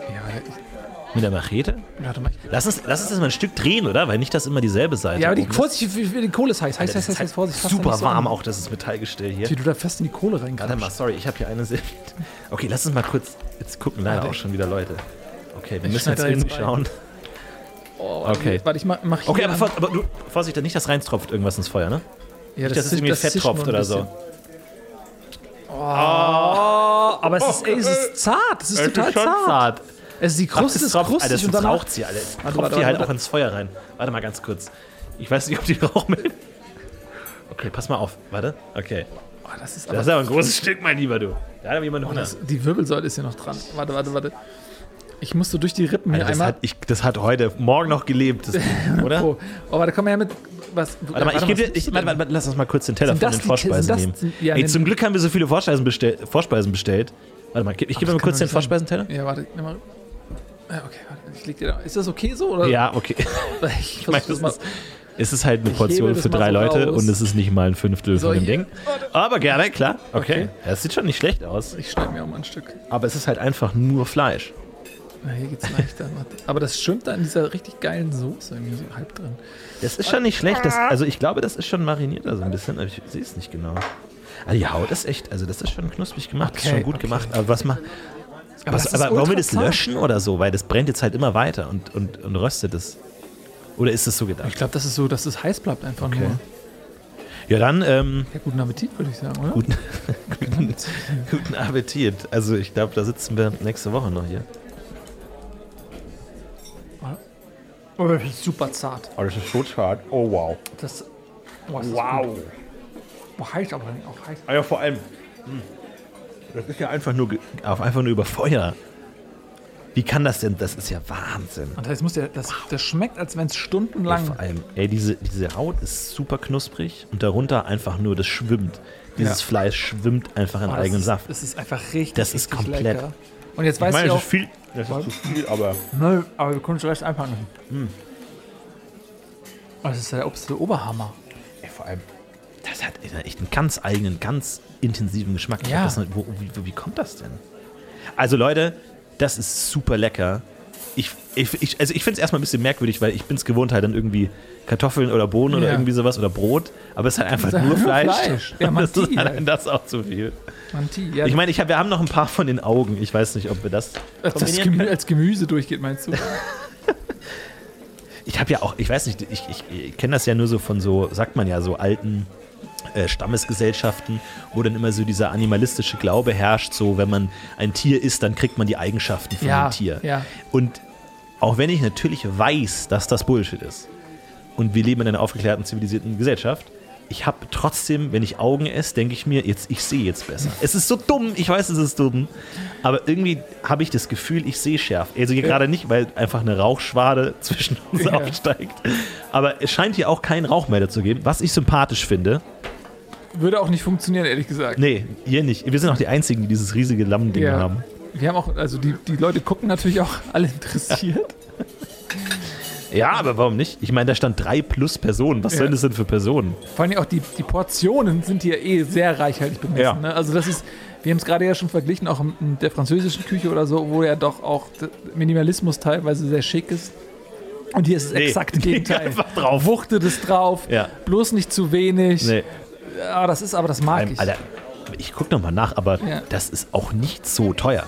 Ja, ich, Mit der Machete? warte mal. Lass uns, lass uns das mal ein Stück drehen, oder? Weil nicht das immer dieselbe Seite. ja, aber die, ist. Vorsicht, die Kohle ist heiß. Heiß, heiß, ist heiß, halt heiß, Vorsicht. super warm auch, das Metallgestell hier. Wie du da fest in die Kohle Warte mal, reinkriegst. sorry, ich habe hier eine Silbe. Okay, lass uns mal kurz. Jetzt gucken leider auch schon wieder Leute. Okay, wir müssen jetzt irgendwie jetzt rein. schauen. Oh, Okay. Warte, ich mach, hier Okay, aber, aber du, Vorsicht, nicht, dass reintropft irgendwas ins Feuer, ne? Ja, Nicht, dass es irgendwie Fett zischt tropft oder so. Oh, aber es ist, ey, es ist zart. Es ist total zart. Es ist die Kruste das ist krustig Alter, und das danach. raucht sie alle. Tropft warte, die halt warte. auch ins Feuer rein. Warte mal ganz kurz. Ich weiß nicht, ob die [LAUGHS] Rauchmelden. Okay, pass mal auf. Warte. Okay. Oh, das ist Das aber, ist aber ein großes Stück, mein Lieber, du. Da hat jemand Hunger. das, die Wirbelsäule ist ja noch dran. Warte, warte, warte. Ich muss so durch die Rippen hier Alter, das, einmal. hat, ich, das hat heute, morgen noch gelebt, das [LAUGHS] Ding, oder? Oh, oh, warte, komm mal her mit. Was, Warte mal, ich gebe dir, ich, warte, warte, lass uns mal kurz den Teller von den Vorspeisen nehmen. ja, Ey, zum Glück haben wir so viele Vorspeisen, bestell, Vorspeisen bestellt. Warte mal, ich gebe mir kurz den. Vorspeisenteller. Ja, warte, nimm mal. Ja, okay, warte, ich leg dir da. Ist das okay so? Oder? Ja, okay. [LAUGHS] Ich Ich meine, das mal. ist, es ist halt eine Portion für drei so Leute raus. und es ist nicht mal ein Fünftel So, von dem hier. Ding. Aber gerne, klar. Okay. Okay. Das sieht schon nicht schlecht aus. Ich schneide mir auch mal ein Stück. Aber es ist halt einfach nur Fleisch. Na, hier geht's leichter. Aber das schwimmt da in dieser richtig geilen Soße irgendwie so halb drin. Das ist schon nicht schlecht. Das, also ich glaube, das ist schon mariniert da so ein bisschen, aber ich sehe es nicht genau. Also die Haut ist echt, also das ist schon knusprig gemacht, das ist Okay, schon gut okay. gemacht. Aber was macht. Aber Was, das aber wollen wir das löschen oder so? Weil das brennt jetzt halt immer weiter und, und, und röstet es. Oder ist es so gedacht? Ich glaube, das ist so, dass es heiß bleibt einfach Okay. nur. Ja, dann ähm, Ja, guten Appetit, würde ich sagen, oder? guten, [LAUGHS] guten, guten Appetit. Also ich glaube, da sitzen wir nächste Woche noch hier. Oh, das ist super zart. Oh, das ist so zart. Oh, wow. Das, oh, ist das Gut. Oh, heiß aber nicht, auch heiß. Ah ja, vor allem. hm, Das ist ja einfach nur, einfach nur über Feuer. Wie kann das denn? Das ist ja Wahnsinn. Und das, muss ja, das, das schmeckt, als wenn es Ja, stundenlang. vor allem, ey, diese, diese Haut ist super knusprig und darunter einfach nur, das schwimmt. Dieses Ja. Fleisch schwimmt einfach in Oh, ist, Saft. Das ist einfach richtig, Das ist richtig komplett- lecker. Und jetzt Ich weiß meine, ich das auch, ist viel, das ist zu viel, aber. Nö, aber wir können es recht einpacken. Oh, das ist der absolute Oberhammer. Ey, vor allem, das hat echt einen ganz eigenen, ganz intensiven Geschmack. Ich Ja. Das, wo, wie, wie kommt das denn? Also Leute, das ist super lecker. Ich, ich, also ich finde es erstmal ein bisschen merkwürdig, weil ich bin es gewohnt, halt dann irgendwie Kartoffeln oder Bohnen oder Ja. irgendwie sowas oder Brot, aber es ist halt einfach ist nur nur Fleisch. Fleisch. [LAUGHS] Ja, Und man das ist halt. allein das auch zu viel. Manti, ja, Ich meine, ich hab, wir haben noch ein paar von den Augen. Ich weiß nicht, ob wir das als, das Gemü als Gemüse durchgeht, meinst du? [LAUGHS] Ich habe ja auch, ich weiß nicht, ich, ich, ich kenne das ja nur so von so, sagt man ja, so alten Stammesgesellschaften, wo dann immer so dieser animalistische Glaube herrscht, so wenn man ein Tier isst, dann kriegt man die Eigenschaften von Ja, dem Tier. ja. Und auch wenn ich natürlich weiß, dass das Bullshit ist und wir leben in einer aufgeklärten, zivilisierten Gesellschaft, ich habe trotzdem, wenn ich Augen esse, denke ich mir, jetzt ich sehe jetzt besser. Es ist so dumm, ich weiß, es ist dumm, aber irgendwie habe ich das Gefühl, ich sehe schärf. Also hier gerade nicht, weil einfach eine Rauchschwade [LAUGHS] zwischen uns Ja. aufsteigt, aber es scheint hier auch keinen Rauchmelder zu geben, was ich sympathisch finde. Würde auch nicht funktionieren, ehrlich gesagt. Nee, hier nicht. Wir sind auch die einzigen, die dieses riesige Lammending Ja. haben. Wir haben auch, also die, die Leute gucken natürlich auch [LAUGHS] alle interessiert. [LAUGHS] Ja, aber warum nicht? Ich meine, da stand drei plus Personen. Was Ja. sollen das denn für Personen? Vor allem auch die, die Portionen sind hier eh sehr reichhaltig bemessen. Ja. Ne? Also das ist, wir haben es gerade ja schon verglichen, auch mit der französischen Küche oder so, wo ja doch auch Minimalismus teilweise sehr schick ist. Und hier ist es Nee, exakt [LAUGHS] nee, Gegenteil. einfach drauf. Wuchtet es drauf, Ja. bloß nicht zu wenig. Nee. Ja, das ist aber, das mag Ähm, ich. Alter, ich gucke nochmal nach, aber Ja. das ist auch nicht so teuer.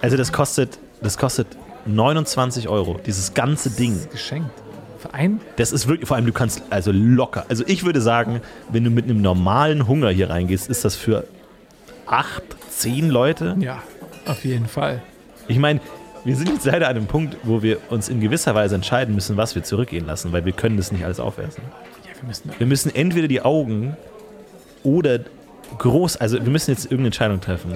Also das kostet, das kostet 29 Euro, dieses ganze Ding. Geschenkt. Für ein? Das ist wirklich, vor allem du kannst, also locker. Also ich würde sagen, wenn du mit einem normalen Hunger hier reingehst, ist das für acht, zehn Leute. Ja, auf jeden Fall. Ich meine, wir sind jetzt leider an einem Punkt, wo wir uns in gewisser Weise entscheiden müssen, was wir zurückgehen lassen, weil wir können das nicht alles aufessen. Ja, wir müssen. Wir müssen entweder die Augen oder groß, also wir müssen jetzt irgendeine Entscheidung treffen.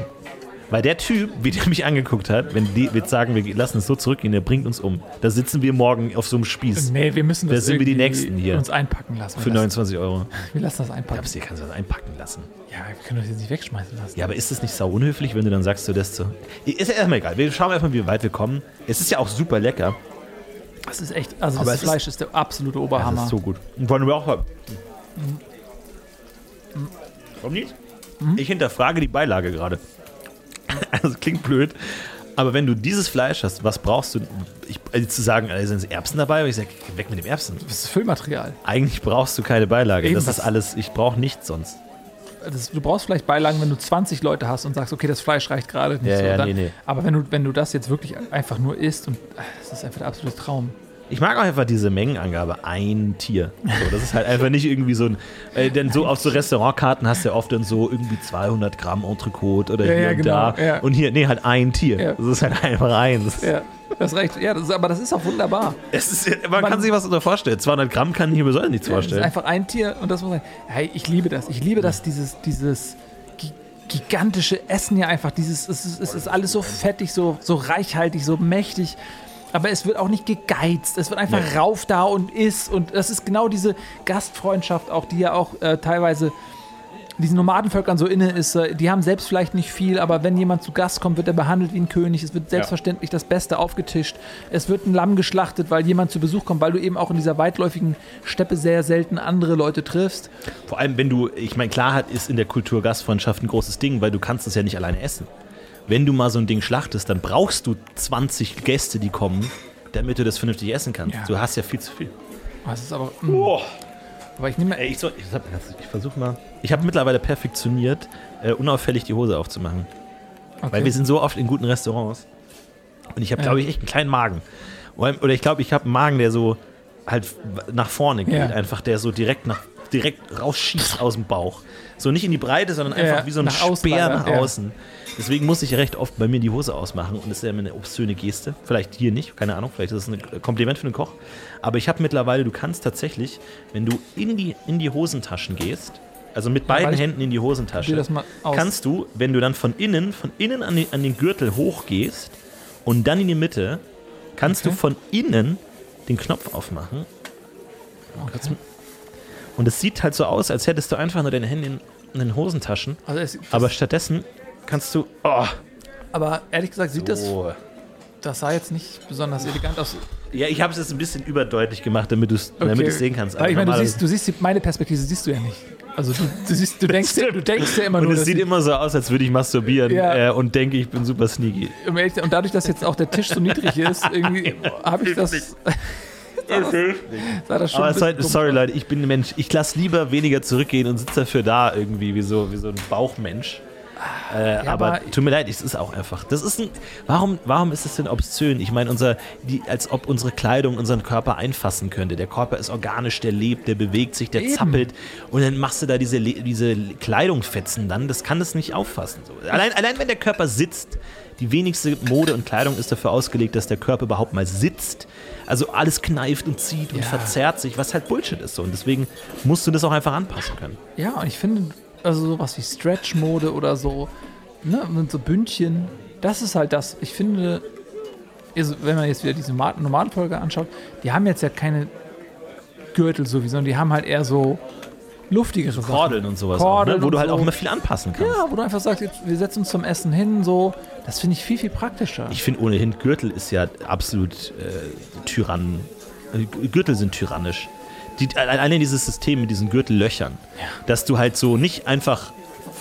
Weil der Typ, wie der mich angeguckt hat, wenn die jetzt sagen, wir lassen es so zurückgehen, der bringt uns um. Da sitzen wir morgen auf so einem Spieß Nee, wir müssen das sind wir die Nächsten hier? uns einpacken lassen. für Wir lassen, 29 Euro. [LAUGHS] wir lassen das einpacken. Du, ihr kannst das einpacken lassen? Ja, wir können das jetzt nicht wegschmeißen lassen. Ja, aber ist das nicht sau unhöflich, wenn du dann sagst, du das zu. Ist ja erstmal egal. Wir schauen erstmal, wie weit wir kommen. Es ist ja auch super lecker. Das ist echt, also Aber das Fleisch ist, der absolute Das Oberhammer. ist so gut. Und wollen wir auch Warum nicht? Ich hinterfrage die Beilage gerade. [LAUGHS] Also klingt blöd. Aber wenn du dieses Fleisch hast, was brauchst du? Ich, also zu sagen, also sind Erbsen dabei? Aber ich sage, weg mit dem Erbsen. Das ist Füllmaterial. Eigentlich brauchst du keine Beilage. Eben, das ist alles, ich brauche nichts sonst. Das, du brauchst vielleicht Beilagen, wenn du 20 Leute hast und sagst, okay, das Fleisch reicht gerade nicht Ja, so. ja, dann, nee, nee. Aber wenn du, wenn du das jetzt wirklich einfach nur isst und äh, das ist einfach der absolute Traum. Ich mag auch einfach diese Mengenangabe, ein Tier. So, das ist halt einfach nicht irgendwie so ein. Äh, denn so auf so Restaurantkarten hast du ja oft dann so irgendwie 200 Gramm Entrecote oder Ja, hier ja, und genau, da. ja. Und hier, nee, halt ein Tier. Das ist halt einfach eins. Ja, das reicht. Ja, das ist, aber das ist auch wunderbar. Ist, man, Man- kann sich was darunter vorstellen. 200 Gramm kann ich mir besonders nichts Das ist vorstellen. einfach ein Tier und das muss man. Hey, ich liebe das. Ich liebe das, dieses, dieses gi- gigantische Essen ja einfach. Dieses, es ist, es ist alles so fettig, so, so reichhaltig, so mächtig. Aber es wird auch nicht gegeizt. Es wird einfach Nee. rauf da und isst. Und das ist genau diese Gastfreundschaft, auch die ja auch äh, teilweise diesen Nomadenvölkern so inne ist. Äh, die haben selbst vielleicht nicht viel, aber wenn jemand zu Gast kommt, wird er behandelt wie ein König. Es wird selbstverständlich das Beste aufgetischt. Es wird ein Lamm geschlachtet, weil jemand zu Besuch kommt, weil du eben auch in dieser weitläufigen Steppe sehr selten andere Leute triffst. Vor allem, wenn du, ich meine, klar hat, ist in der Kultur Gastfreundschaft ein großes Ding, weil du kannst es ja nicht alleine essen. Wenn du mal so ein Ding schlachtest, dann brauchst du 20 Gäste, die kommen, damit du das vernünftig essen kannst. Ja. Du hast ja viel zu viel. Das ist aber. mm. Aber ich nehme. Ey, ich, soll- ich, hab- ich versuche mal. Ich habe mittlerweile perfektioniert, äh, unauffällig die Hose aufzumachen. Okay. Weil wir sind so oft in guten Restaurants. Und ich habe, Ja. glaube ich, echt einen kleinen Magen. Oder oder ich glaube, ich habe einen Magen, der so halt nach vorne geht. Ja. Einfach, der so direkt nach direkt rausschießt aus dem Bauch. So nicht in die Breite, sondern einfach Ja, wie so ein nach Speer nach ja. außen. Deswegen muss ich recht oft bei mir die Hose ausmachen und das ist ja immer eine obszöne Geste. Vielleicht hier nicht, keine Ahnung, vielleicht ist es ein Kompliment für den Koch. Aber ich habe mittlerweile, du kannst tatsächlich, wenn du in die, in die Hosentaschen gehst, also mit beiden Händen in die Hosentasche, das kannst du, wenn du dann von innen, von innen an den, an den Gürtel hochgehst und dann in die Mitte, kannst Okay. du von innen den Knopf aufmachen. Okay. Und es sieht halt so aus, als hättest du einfach nur deine Hände in, in den Hosentaschen. Also es, das, Aber stattdessen kannst du. Oh, aber ehrlich gesagt sieht das, so. das sah jetzt nicht besonders elegant aus. Ja, ich habe es jetzt ein bisschen überdeutlich gemacht, damit du es Okay. sehen kannst. Weil ich meine, du siehst, du siehst die, meine Perspektive siehst du ja nicht. Also du, du, siehst, du, [LAUGHS] denkst, ja, du denkst ja immer und nur, es dass sieht immer so aus, als würde ich masturbieren Ja. äh, und denke, ich bin super sneaky. und dadurch, dass jetzt auch der Tisch so niedrig ist, [LAUGHS] irgendwie habe ich das. [LAUGHS] schon Aber sorry, sorry. Leute, ich bin ein Mensch. Ich lasse lieber weniger zurückgehen und sitze dafür da irgendwie wie so, wie so ein Bauchmensch. Äh, Ja, aber, aber- tut mir leid, es ist auch einfach. Das ist ein. Warum, warum ist es denn obszön? Ich meine, unser, die, als ob unsere Kleidung unseren Körper einfassen könnte. Der Körper ist organisch, der lebt, der bewegt sich, der Eben. zappelt. Und dann machst du da diese, diese Kleidungsfetzen dann. Das kann das nicht auffassen. So. Allein, allein wenn der Körper sitzt. Die wenigste Mode und Kleidung ist dafür ausgelegt, dass der Körper überhaupt mal sitzt. Also alles kneift und zieht und Ja. verzerrt sich, was halt Bullshit ist. So. Und deswegen musst du das auch einfach anpassen können. Ja, und ich finde, also sowas wie Stretch-Mode oder so, ne, und so Bündchen, das ist halt das. Ich finde, also wenn man jetzt wieder diese Ma- normale Folge anschaut, die haben jetzt ja keine Gürtel so wie, sondern die haben halt eher so luftigere Sachen. Kordeln und sowas, Kordeln auch, ne? wo du halt so. auch immer viel anpassen kannst. Ja, wo du einfach sagst, jetzt, wir setzen uns zum Essen hin, so. Das finde ich viel, viel praktischer. Ich finde ohnehin, Gürtel ist ja absolut äh, Tyrann. äh, Gürtel sind tyrannisch. Die, alleine dieses System mit diesen Gürtellöchern, dass du halt so nicht einfach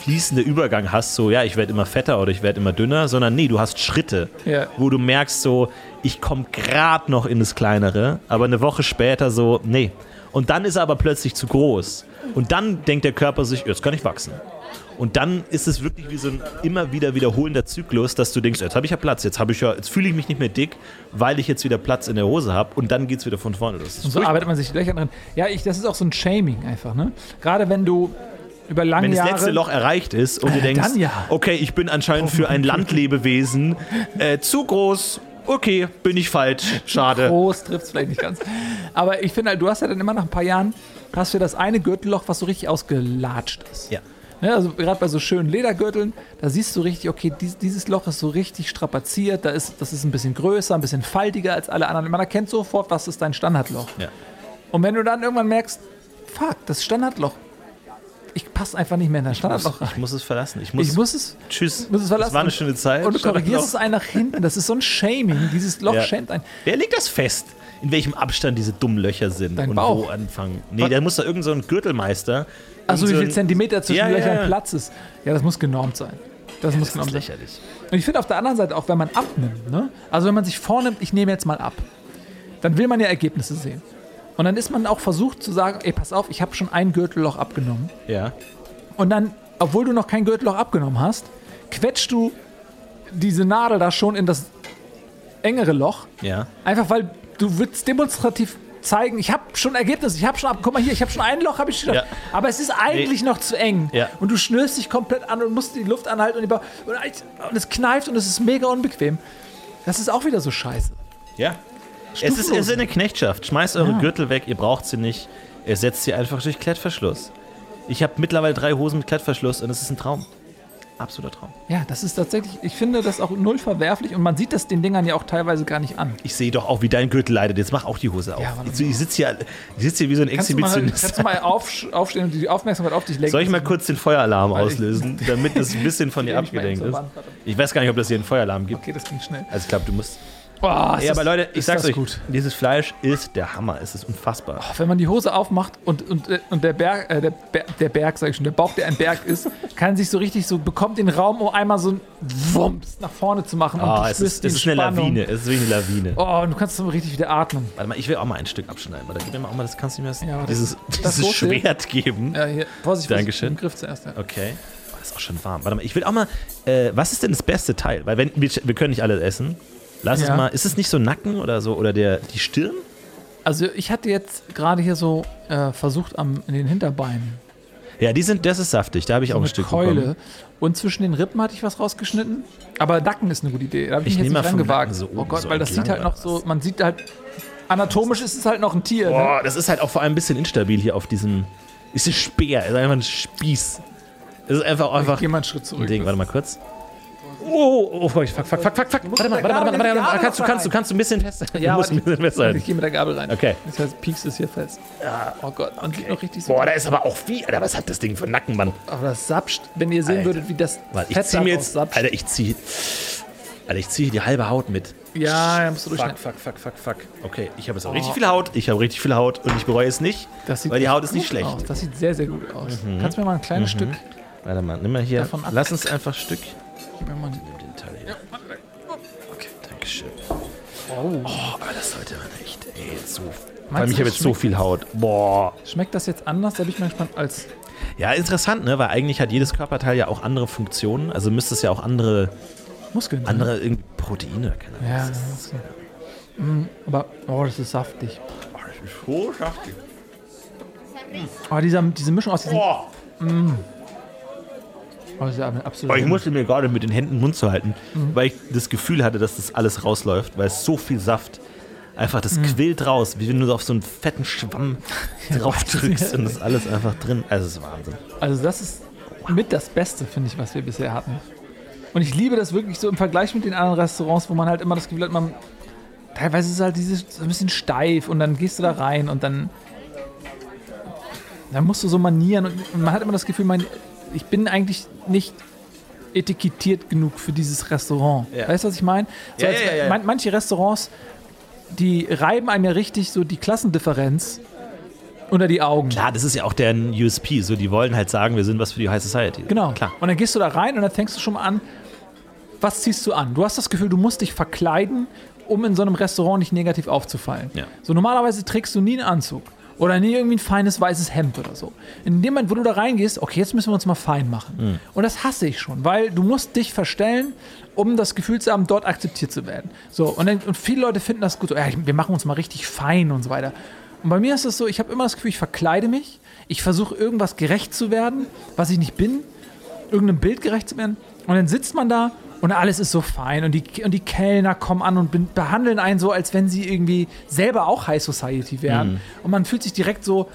fließender Übergang hast, so ja, ich werde immer fetter oder ich werde immer dünner, sondern nee, du hast Schritte, Ja. wo du merkst so, ich komme gerade noch in das Kleinere, aber eine Woche später so, nee. Und dann ist er aber plötzlich zu groß. Und dann denkt der Körper sich, jetzt kann ich wachsen. Und dann ist es wirklich wie so ein immer wieder wiederholender Zyklus, dass du denkst, jetzt habe ich ja Platz, jetzt habe ich ja, jetzt fühle ich mich nicht mehr dick, weil ich jetzt wieder Platz in der Hose habe und dann geht es wieder von vorne los. Und so furchtbar. arbeitet man sich die Löcher drin. Ja, ich, das ist auch so ein Shaming einfach, ne? Gerade wenn du über lange Wenn das Jahre. letzte Loch erreicht ist und du Äh, denkst, ja. okay, ich bin anscheinend für ein Landlebewesen äh, zu groß, okay, bin ich falsch, schade. Groß trifft es vielleicht nicht ganz. Aber ich finde halt, du hast ja dann immer nach ein paar Jahren, hast du das eine Gürtelloch, was so richtig ausgelatscht ist. Ja. Ne, also gerade bei so schönen Ledergürteln, da siehst du richtig, okay, dies, dieses Loch ist so richtig strapaziert, da ist, das ist ein bisschen größer, ein bisschen faltiger als alle anderen. Man erkennt sofort, was ist dein Standardloch. Ja. Und wenn du dann irgendwann merkst, fuck, das Standardloch, ich passe einfach nicht mehr in dein Standardloch Ich rein. muss es verlassen. Ich muss, Ich muss es, tschüss. muss es verlassen. Das war eine schöne Zeit. Und du korrigierst es Standardloch. ein nach hinten. Das ist so ein Shaming. Dieses Loch Ja. schämt einen. Wer legt das fest? In welchem Abstand diese dummen Löcher sind Dein und Bauch. wo anfangen? Nee, da muss da irgend so ein Gürtelmeister. Also wie so viel Zentimeter zwischen Ja, Löchern ja. Platz ist. Ja, das muss genormt sein. Das muss Das genormt ist sein. lächerlich. Und ich finde auf der anderen Seite auch, wenn man abnimmt, ne? also wenn man sich vornimmt, ich nehme jetzt mal ab, dann will man ja Ergebnisse sehen. Und dann ist man auch versucht zu sagen, ey, pass auf, ich habe schon ein Gürtelloch abgenommen. Ja. Und dann, obwohl du noch kein Gürtelloch abgenommen hast, quetschst du diese Nadel da schon in das engere Loch. Ja. Einfach weil du willst demonstrativ zeigen, ich habe schon Ergebnisse, ich habe schon ab, guck mal hier, ich habe schon ein Loch, habe ich schon. Ja. Aber es ist eigentlich noch zu eng. Ja. Und du schnürst dich komplett an und musst die Luft anhalten und, die Ba- und und es kneift und es ist mega unbequem. Das ist auch wieder so scheiße. Ja. Es ist, es ist eine Knechtschaft. Schmeißt eure Ja. Gürtel weg, ihr braucht sie nicht. Ersetzt sie einfach durch Klettverschluss. Ich habe mittlerweile drei Hosen mit Klettverschluss und es ist ein Traum. Absoluter Traum. Ja, das ist tatsächlich, ich finde das auch null verwerflich und man sieht das den Dingern ja auch teilweise gar nicht an. Ich sehe doch auch, wie dein Gürtel leidet. Jetzt mach auch die Hose auf. Ja, ich ich sitze hier, ich sitz hier wie so ein Kannst du mal, Exhibitionist. kannst du mal auf, aufstehen und die Aufmerksamkeit auf dich lenken? Soll ich mal kurz den Feueralarm auslösen, damit das ein bisschen von [LAUGHS] dir abgelenkt hin ist? Ich weiß gar nicht, ob das hier einen Feueralarm gibt. Okay, das ging schnell. Also ich glaube, du musst. Oh, ist Ja, aber Leute, ich sag's euch, gut. dieses Fleisch ist der Hammer. Es ist unfassbar. Wenn man die Hose aufmacht und, und, äh, und der Berg, äh, der, Ber- der Berg, sag ich schon, der Bauch, der ein Berg ist, [LAUGHS] kann sich so richtig so, bekommt den Raum, um einmal so ein Wumms nach vorne zu machen. und Ah, du es ist, es ist eine. Lawine. Es ist wie eine Lawine. Oh, und du kannst so richtig wieder atmen. Warte mal, ich will auch mal ein Stück abschneiden. Warte, gib mir mal auch mal, das kannst du mir das, Ja, dieses, Das dieses? Schwert geben. Ja, hier, Vorsicht, Dankeschön. Im Griff zuerst. Ja. Okay. Oh, das ist auch schon warm. Warte mal, ich will auch mal, äh, was ist denn das beste Teil? Weil wenn, wir, wir können nicht alles essen. Lass es Ja. mal, ist es nicht so Nacken oder so, oder der, die Stirn? Also ich hatte jetzt gerade hier so äh, versucht am, in den Hinterbeinen Ja, die sind, das ist saftig, da habe ich so auch ein Stück Keule. bekommen. Und zwischen den Rippen hatte ich was rausgeschnitten. Aber Nacken ist eine gute Idee. Da habe ich, Ich mich jetzt nehme nicht rangewagt. Nacken so oh Gott, so weil das sieht halt noch so, man sieht halt, anatomisch ist es halt noch ein Tier. Ne? Boah, das ist halt auch vor allem ein bisschen instabil hier auf diesem, ist ein Speer, ist einfach ein Spieß. Es ist einfach, Ich einfach gehe mal einen Schritt ein zurück. Ding. Warte mal kurz. Oh, oh, fuck, fuck, fuck, fuck, fuck, fuck. Warte mal, warte mal, warte mal, warte mal. Kannst du, kannst du, kannst du ein bisschen [LAUGHS] fester? Ja, du musst ein bisschen besser Ich gehe mit der Gabel rein. Okay. Das heißt, piekst es hier fest. Oh Gott, man sieht noch richtig so. Boah, da ist aber auch viel. Alter, was hat das Ding für einen Nacken, Mann? Aber das sapscht, wenn ihr sehen Alter. würdet, wie das Warte, ich zieh mir jetzt. sapscht. Alter, ich zieh. Alter, ich zieh die halbe Haut mit. Ja, da musst du Fuck, durchschneiden. fuck, fuck, fuck, fuck. Okay, ich habe jetzt auch richtig viel Haut. Ich habe richtig viel Haut und ich bereue es nicht, Das sieht weil die Haut ist nicht schlecht. Aus. Das sieht sehr, sehr gut aus. Kannst du mir mal ein kleines Stück Warte mal, nimm mal hier. Davon ab- Lass uns einfach ein Stück. Gib mir mal den Teil hier. Okay, Dankeschön. Oh. Oh, aber das sollte man echt. Ey, so. Allem, ich habe jetzt so viel Haut. Boah. Schmeckt das jetzt anders? Da bin ich mal gespannt als. Ja, interessant, ne? Weil eigentlich hat jedes Körperteil ja auch andere Funktionen. Also müsste es ja auch andere, Muskeln. andere irgendwie Proteine, keine Ahnung. Ja, das ist so. Mm, aber, oh, das ist saftig. Das ist so saftig. Oh, dieser, diese Mischung aus diesen. Boah. Oh, das ja absolut. Aber ich musste mir gerade mit den Händen den Mund zu halten, Mhm. weil ich das Gefühl hatte, dass das alles rausläuft, weil es so viel Saft einfach, das Mhm. quillt raus, wie wenn du auf so einen fetten Schwamm [LAUGHS] drauf drückst und das ist alles einfach drin. Also, es ist Wahnsinn. Also, das ist mit das Beste, finde ich, was wir bisher hatten. Und ich liebe das wirklich so im Vergleich mit den anderen Restaurants, wo man halt immer das Gefühl hat, man. Teilweise ist es halt dieses so ein bisschen steif und dann gehst du da rein und dann. Dann musst du so manieren und man hat immer das Gefühl, man, ich bin eigentlich nicht etikettiert genug für dieses Restaurant. Ja. Weißt du, was ich meine? So Ja, ja, man- manche Restaurants, die reiben einem ja richtig so die Klassendifferenz unter die Augen. Klar, das ist ja auch deren USP. So, die wollen halt sagen, wir sind was für die High Society. Genau. Klar. Und dann gehst du da rein und dann fängst du schon mal an, was ziehst du an? Du hast das Gefühl, du musst dich verkleiden, um in so einem Restaurant nicht negativ aufzufallen. So normalerweise trägst du nie einen Anzug oder nie irgendwie ein feines weißes Hemd oder so. In dem Moment, wo du da reingehst, okay, jetzt müssen wir uns mal fein machen. Mhm. Und das hasse ich schon, weil du musst dich verstellen, um das Gefühl zu haben, dort akzeptiert zu werden. So, und, dann, und viele Leute finden das gut, so, ja, wir machen uns mal richtig fein und so weiter. Und bei mir ist es so, ich habe immer das Gefühl, ich verkleide mich, ich versuche irgendwas gerecht zu werden, was ich nicht bin, irgendeinem Bild gerecht zu werden. Und dann sitzt man da und alles ist so fein und die, und die Kellner kommen an und be- behandeln einen so, als wenn sie irgendwie selber auch High Society wären. Und man fühlt sich direkt so,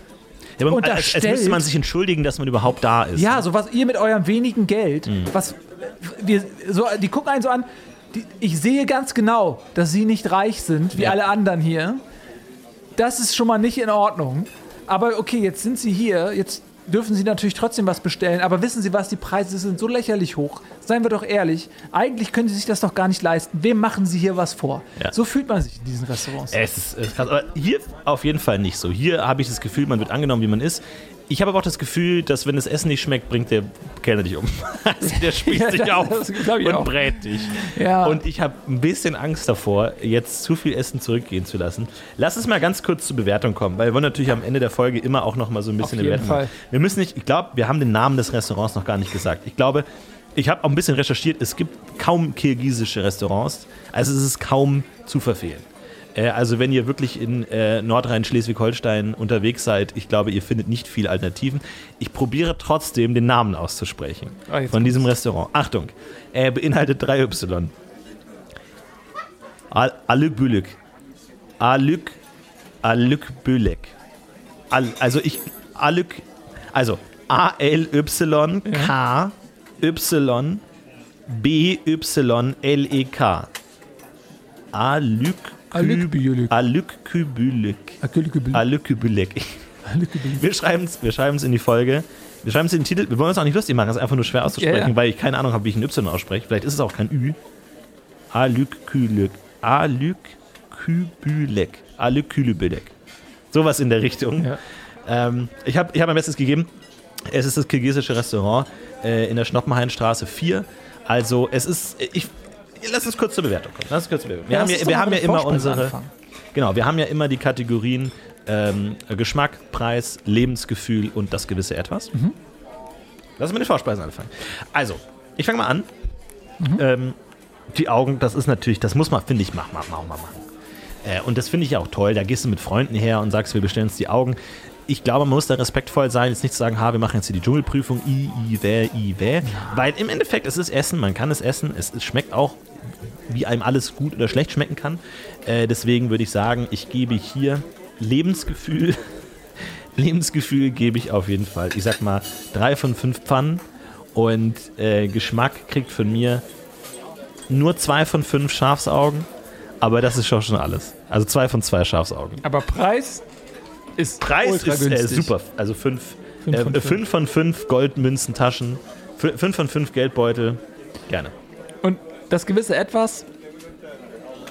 Ja, aber als, als müsste man sich entschuldigen, dass man überhaupt da ist. ja, so was ihr mit eurem wenigen Geld, was wir, so, die gucken einen so an, die, ich sehe ganz genau, dass sie nicht reich sind, wie Ja. alle anderen hier. Das ist schon mal nicht in Ordnung. Aber okay, jetzt sind sie hier, jetzt dürfen sie natürlich trotzdem was bestellen, aber wissen Sie was, die Preise sind so lächerlich hoch. Seien wir doch ehrlich, eigentlich können Sie sich das doch gar nicht leisten. Wem machen Sie hier was vor? Ja. So fühlt man sich in diesen Restaurants. Es ist, es ist krass. Aber hier auf jeden Fall nicht so. Hier habe ich das Gefühl, man wird angenommen, wie man ist. Ich habe aber auch das Gefühl, dass wenn das Essen nicht schmeckt, bringt der Kellner dich um. [LAUGHS] Also der spießt Ja, dich das- auf und auch. brät dich. Ja. Und ich habe ein bisschen Angst davor, jetzt zu viel Essen zurückgehen zu lassen. Lass uns mal ganz kurz zur Bewertung kommen, weil wir wollen natürlich am Ende der Folge immer auch noch mal so ein bisschen Auf jeden Bewertung Fall. machen. Wir müssen nicht, ich glaube, wir haben den Namen des Restaurants noch gar nicht gesagt. Ich glaube, ich habe auch ein bisschen recherchiert, es gibt kaum kirgisische Restaurants, also es ist kaum zu verfehlen. Äh, Also wenn ihr wirklich in äh, Nordrhein-Schleswig-Holstein unterwegs seid, ich glaube, ihr findet nicht viele Alternativen. Ich probiere trotzdem, den Namen auszusprechen Ah, von diesem Restaurant. Achtung, er beinhaltet 3Y. Al Alük Bülük. Alük, Alük Bülük. Al also ich, Alük, also A-L-Y-K Y B-Y-L-E-K. Alük Alükbülük. Alükbülük. Alükbülük. Wir schreiben es wir schreiben's in die Folge. Wir schreiben es in den Titel. Wir wollen es auch nicht lustig machen, es ist einfach nur schwer auszusprechen, Ja, ja. weil ich keine Ahnung habe, wie ich ein Y ausspreche. Vielleicht ist es auch kein Ü. Alükbülük. Alükbülük. Alükbülük. Sowas in der Richtung. Ja. Ähm, ich habe ich hab mein Bestes gegeben. Es ist das kirgisische Restaurant äh, in der Schnoppenhainstraße 4. Also es ist, ich, lass uns kurz zur Bewertung kommen. Lass uns kurz zur Bewertung. Wir Ja, haben ja, wir haben ja immer unsere, anfangen. genau, wir haben ja immer die Kategorien ähm, Geschmack, Preis, Lebensgefühl und das gewisse Etwas. Mhm. Lass uns mit den Vorspeisen anfangen. Also, ich fange mal an. Mhm. Ähm, die Augen, das ist natürlich, das muss man, finde ich, mach, mach, mach, mach, machen. Äh, und das finde ich auch toll. Da gehst du mit Freunden her und sagst, wir bestellen uns die Augen. Ich glaube, man muss da respektvoll sein, jetzt nicht zu sagen, ha, wir machen jetzt hier die Dschungelprüfung, i, i, wä, i, wä. Weil im Endeffekt, es ist Essen, man kann es essen, es, es schmeckt auch, wie einem alles gut oder schlecht schmecken kann. Äh, deswegen würde ich sagen, ich gebe hier Lebensgefühl. [LAUGHS] Lebensgefühl gebe ich auf jeden Fall. Ich sag mal, drei von fünf Pfannen. Und äh, Geschmack kriegt von mir nur zwei von fünf Schafsaugen. Aber das ist schon schon alles. Also zwei von zwei Schafsaugen. Aber Preis ist Preis ultra ist äh, super. Also fünf, Fünf äh, von fünf, fünf. von fünf Goldmünzentaschen, fü- fünf von fünf Geldbeutel. Gerne. Und das gewisse Etwas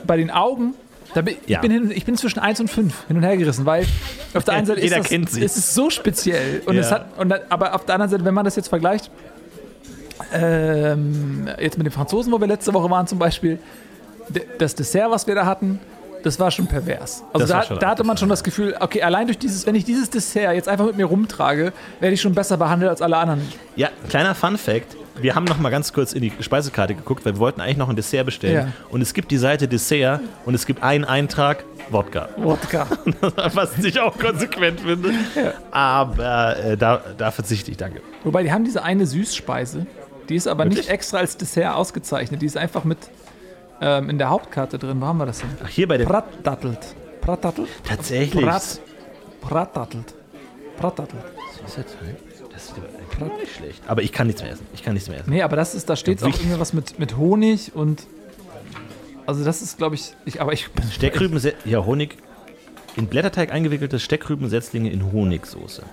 bei den Augen, da bin, Ja. ich, bin hin, ich bin zwischen 1 und 5 hin und her gerissen, weil auf der einen Seite Jeder ist, das, ist es so speziell. Und Ja. es hat, und, da- aber auf der anderen Seite, wenn man das jetzt vergleicht, ähm, jetzt mit den Franzosen, wo wir letzte Woche waren zum Beispiel, das Dessert, was wir da hatten, das war schon pervers. Also da, schon da hatte man schon das Gefühl, okay, allein durch dieses, wenn ich dieses Dessert jetzt einfach mit mir rumtrage, werde ich schon besser behandelt als alle anderen. Ja, kleiner Fun Fact. Wir haben noch mal ganz kurz in die Speisekarte geguckt, weil wir wollten eigentlich noch ein Dessert bestellen. Ja. Und es gibt die Seite Dessert und es gibt einen Eintrag Wodka. Wodka. [LAUGHS] Was ich auch konsequent finde. Aber äh, da, da verzichte ich, danke. Wobei, die haben diese eine Süßspeise, die ist aber nicht Wirklich? extra als Dessert ausgezeichnet. Die ist einfach mit ähm, in der Hauptkarte drin. Wo haben wir das denn? Ach, hier bei dem. Bratdattelt. Bratdattelt? Tatsächlich. Brat, Bratdattelt. Bratdattelt. Das ist jetzt- das ist gar nicht schlecht. Aber ich kann nichts mehr essen. Ich kann nichts mehr essen. Nee, aber das ist, da steht auch Wichtig. irgendwie was mit, mit Honig und. Also, das ist, glaube ich, ich. Aber ich bin. Steckrüben, ja, Honig. In Blätterteig eingewickelte Steckrübensetzlinge in Honigsoße.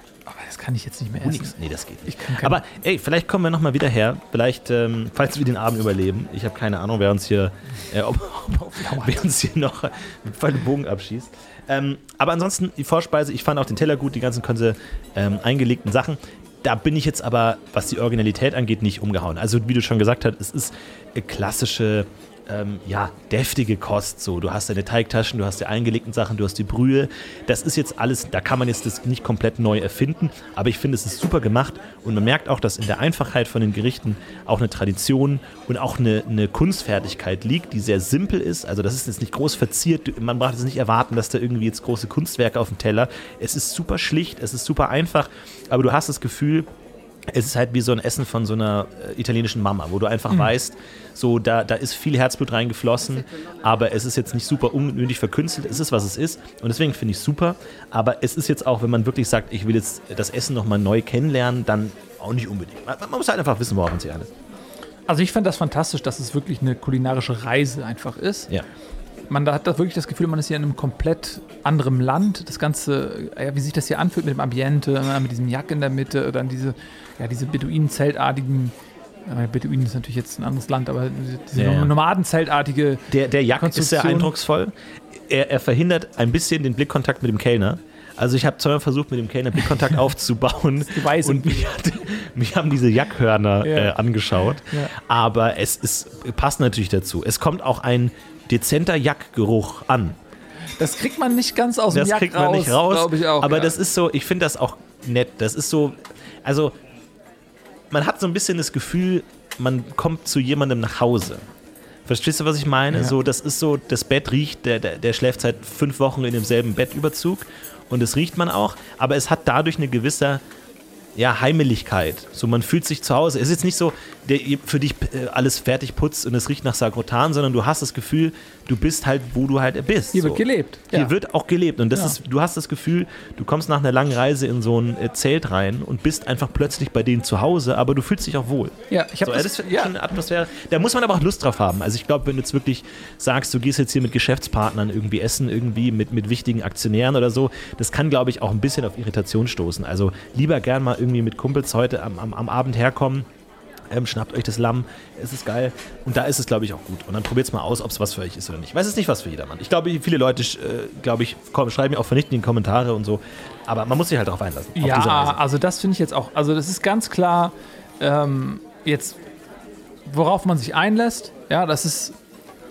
Das kann ich jetzt nicht mehr essen. Nee, das geht nicht. Aber ey, vielleicht kommen wir nochmal wieder her. Vielleicht, ähm, falls wir den Abend überleben. Ich habe keine Ahnung, wer uns hier, äh, ob, ob, wer uns hier noch voll den Bogen abschießt. Ähm, aber ansonsten die Vorspeise, ich fand auch den Teller gut, die ganzen konse, ähm, eingelegten Sachen. Da bin ich jetzt aber, was die Originalität angeht, nicht umgehauen. Also wie du schon gesagt hast, es ist äh, klassische, ähm, ja, deftige Kost. So, du hast deine Teigtaschen, du hast die eingelegten Sachen, du hast die Brühe. Das ist jetzt alles, da kann man jetzt das nicht komplett neu erfinden, aber ich finde, es ist super gemacht und man merkt auch, dass in der Einfachheit von den Gerichten auch eine Tradition und auch eine, eine Kunstfertigkeit liegt, die sehr simpel ist. Also das ist jetzt nicht groß verziert, man braucht es nicht erwarten, dass da irgendwie jetzt große Kunstwerke auf dem Teller. Es ist super schlicht, es ist super einfach, aber du hast das Gefühl, es ist halt wie so ein Essen von so einer äh, italienischen Mama, wo du einfach weißt, so da, da ist viel Herzblut reingeflossen, aber es ist jetzt nicht super unnötig verkünstelt, es ist, was es ist und deswegen finde ich es super, aber es ist jetzt auch, wenn man wirklich sagt, ich will jetzt das Essen nochmal neu kennenlernen, dann auch nicht unbedingt. Man, man muss halt einfach wissen, worauf man sich einlässt. Also, ich fand das fantastisch, dass es wirklich eine kulinarische Reise einfach ist. Ja. Man hat da wirklich das Gefühl, man ist hier in einem komplett anderen Land. Das Ganze, ja, wie sich das hier anfühlt mit dem Ambiente, äh, mit diesem Jack in der Mitte, dann diese, ja, diese Beduinen-zeltartigen. äh, Beduinen ist natürlich jetzt ein anderes Land, aber diese, Ja. Nomadenzeltartige. Der, der Jack ist sehr eindrucksvoll. Er, er verhindert ein bisschen den Blickkontakt mit dem Kellner. Also ich habe zweimal versucht, mit dem Kellner Blickkontakt [LAUGHS] aufzubauen. Weise. Und mich, hat, mich haben diese Jackhörner Ja. äh, angeschaut. Ja. Aber es ist, passt natürlich dazu. Es kommt auch ein dezenter Jackgeruch an. Das kriegt man nicht ganz aus dem Das Jack kriegt man raus, nicht raus. auch. aber ja. das ist so, ich finde das auch nett. Das ist so, also man hat so ein bisschen das Gefühl, man kommt zu jemandem nach Hause. Verstehst du, was ich meine? Ja. So, das ist so, das Bett riecht, der, der, der schläft seit fünf Wochen in demselben Bettüberzug und das riecht man auch, aber es hat dadurch eine gewisse ja, Heimeligkeit. So, man fühlt sich zu Hause. Es ist jetzt nicht so, der für dich äh, alles fertig putzt und es riecht nach Sagrotan, sondern du hast das Gefühl, du bist halt, wo du halt bist. Hier so. wird gelebt. Hier Ja. wird auch gelebt. Und das Ja. ist, du hast das Gefühl, du kommst nach einer langen Reise in so ein äh, Zelt rein und bist einfach plötzlich bei denen zu Hause, aber du fühlst dich auch wohl. Ja, ich So, habe das, das, ist ja, schon eine Atmosphäre. Da muss man aber auch Lust drauf haben. Also ich glaube, wenn du jetzt wirklich sagst, du gehst jetzt hier mit Geschäftspartnern irgendwie essen, irgendwie mit, mit wichtigen Aktionären oder so, das kann, glaube ich, auch ein bisschen auf Irritation stoßen. Also lieber gern mal irgendwie mit Kumpels heute am, am, am Abend herkommen. Ähm, schnappt euch das Lamm, es ist geil. Und da ist es, glaube ich, auch gut. Und dann probiert es mal aus, ob es was für euch ist oder nicht. Ich weiß es nicht, was für jedermann. Ich glaube, viele Leute, äh, glaube ich, komm, schreiben mir auch vernichtende Kommentare und so. Aber man muss sich halt darauf einlassen. ja also das finde ich jetzt auch. Also das ist ganz klar ähm, jetzt, worauf man sich einlässt. Ja, das ist,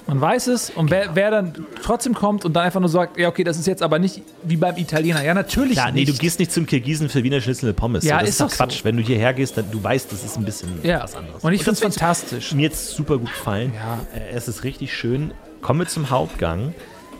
man weiß es. Und wer, wer dann trotzdem kommt und dann einfach nur sagt, ja okay, das ist jetzt aber nicht wie beim Italiener. Ja, natürlich Ja, nee, nicht. du gehst nicht zum Kirgisen für Wiener Schnitzel mit Pommes. Ja, das ist doch doch so. Quatsch. Wenn du hierher gehst, dann du weißt, das ist ein bisschen ja. was anderes. Und ich finde es fantastisch. mir jetzt super gut gefallen. Ja. Äh, Es ist richtig schön. Kommen wir zum Hauptgang.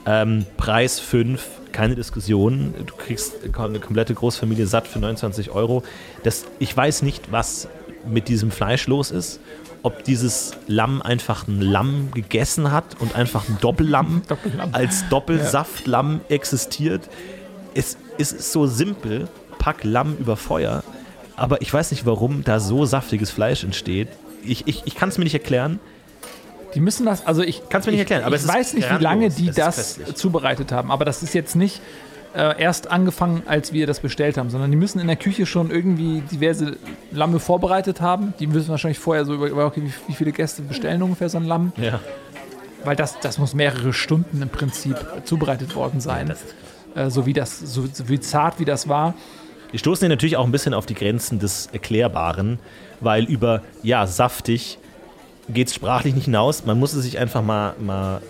Ähm, Preis 5, keine Diskussion. Du kriegst eine komplette Großfamilie satt für 29 Euro. Das, ich weiß nicht, was mit diesem Fleisch los ist. Ob dieses Lamm einfach ein Lamm gegessen hat und einfach ein Doppellamm, [LAUGHS] Doppellamm. als Doppelsaftlamm existiert. Es, es ist so simpel, pack Lamm über Feuer, aber ich weiß nicht, warum da so saftiges Fleisch entsteht. Ich, ich, ich kann es mir nicht erklären. Die müssen das, also ich Kannst mir nicht ich, erklären, aber ich es ist weiß nicht, wie lange die Es das köstlich. zubereitet haben, aber das ist jetzt nicht äh, erst angefangen, als wir das bestellt haben, sondern die müssen in der Küche schon irgendwie diverse Lamme vorbereitet haben. Die müssen wahrscheinlich vorher so über, okay, wie, wie viele Gäste bestellen ungefähr so ein Lamm, Ja. weil das, das muss mehrere Stunden im Prinzip zubereitet worden sein. äh, so wie das, so, so wie zart wie das war. Wir stoßen hier natürlich auch ein bisschen auf die Grenzen des Erklärbaren, weil über, ja, saftig geht es sprachlich nicht hinaus. Man muss es sich einfach mal, mal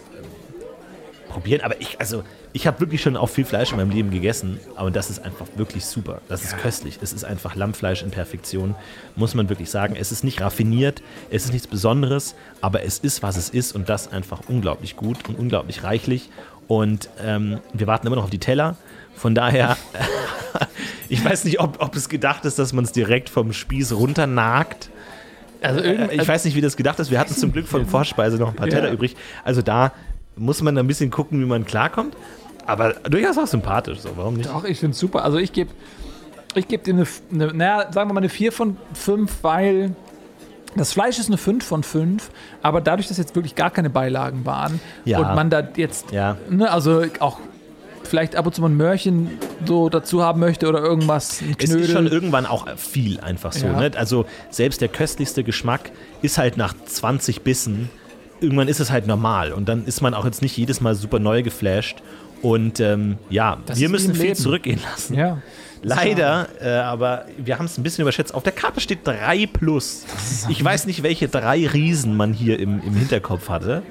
probieren. Aber ich, also, ich habe wirklich schon auch viel Fleisch in meinem Leben gegessen, aber das ist einfach wirklich super. Das ist köstlich. Es ist einfach Lammfleisch in Perfektion, muss man wirklich sagen. Es ist nicht raffiniert, es ist nichts Besonderes, aber es ist, was es ist und das einfach unglaublich gut und unglaublich reichlich. Und ähm, wir warten immer noch auf die Teller. Von daher, [LAUGHS] ich weiß nicht, ob, ob es gedacht ist, dass man es direkt vom Spieß runternagt. Also äh, ich weiß nicht, wie das gedacht ist. Wir hatten zum Glück von [LAUGHS] Vorspeise noch ein paar Teller Ja. übrig. Also da muss man ein bisschen gucken, wie man klarkommt. Aber durchaus auch sympathisch, so warum nicht? Doch, ich finde es super. Also ich gebe ich geb dir eine, eine, naja, sagen wir mal eine 4 von 5, weil das Fleisch ist eine 5 von 5, aber dadurch, dass jetzt wirklich gar keine Beilagen waren Ja. und man da jetzt, Ja. ne, also auch vielleicht ab und zu mal ein Möhrchen so dazu haben möchte oder irgendwas, Es ist schon irgendwann auch viel einfach so. Ja. Ne? Also selbst der köstlichste Geschmack ist halt nach 20 Bissen, irgendwann ist es halt normal. Und dann ist man auch jetzt nicht jedes Mal super neu geflasht. Und ähm, ja, Das wir müssen viel Leben. zurückgehen lassen. ja. Leider, äh, aber wir haben es ein bisschen überschätzt. Auf der Karte steht 3 plus. Ich weiß nicht, welche drei Riesen man hier im, im Hinterkopf hatte.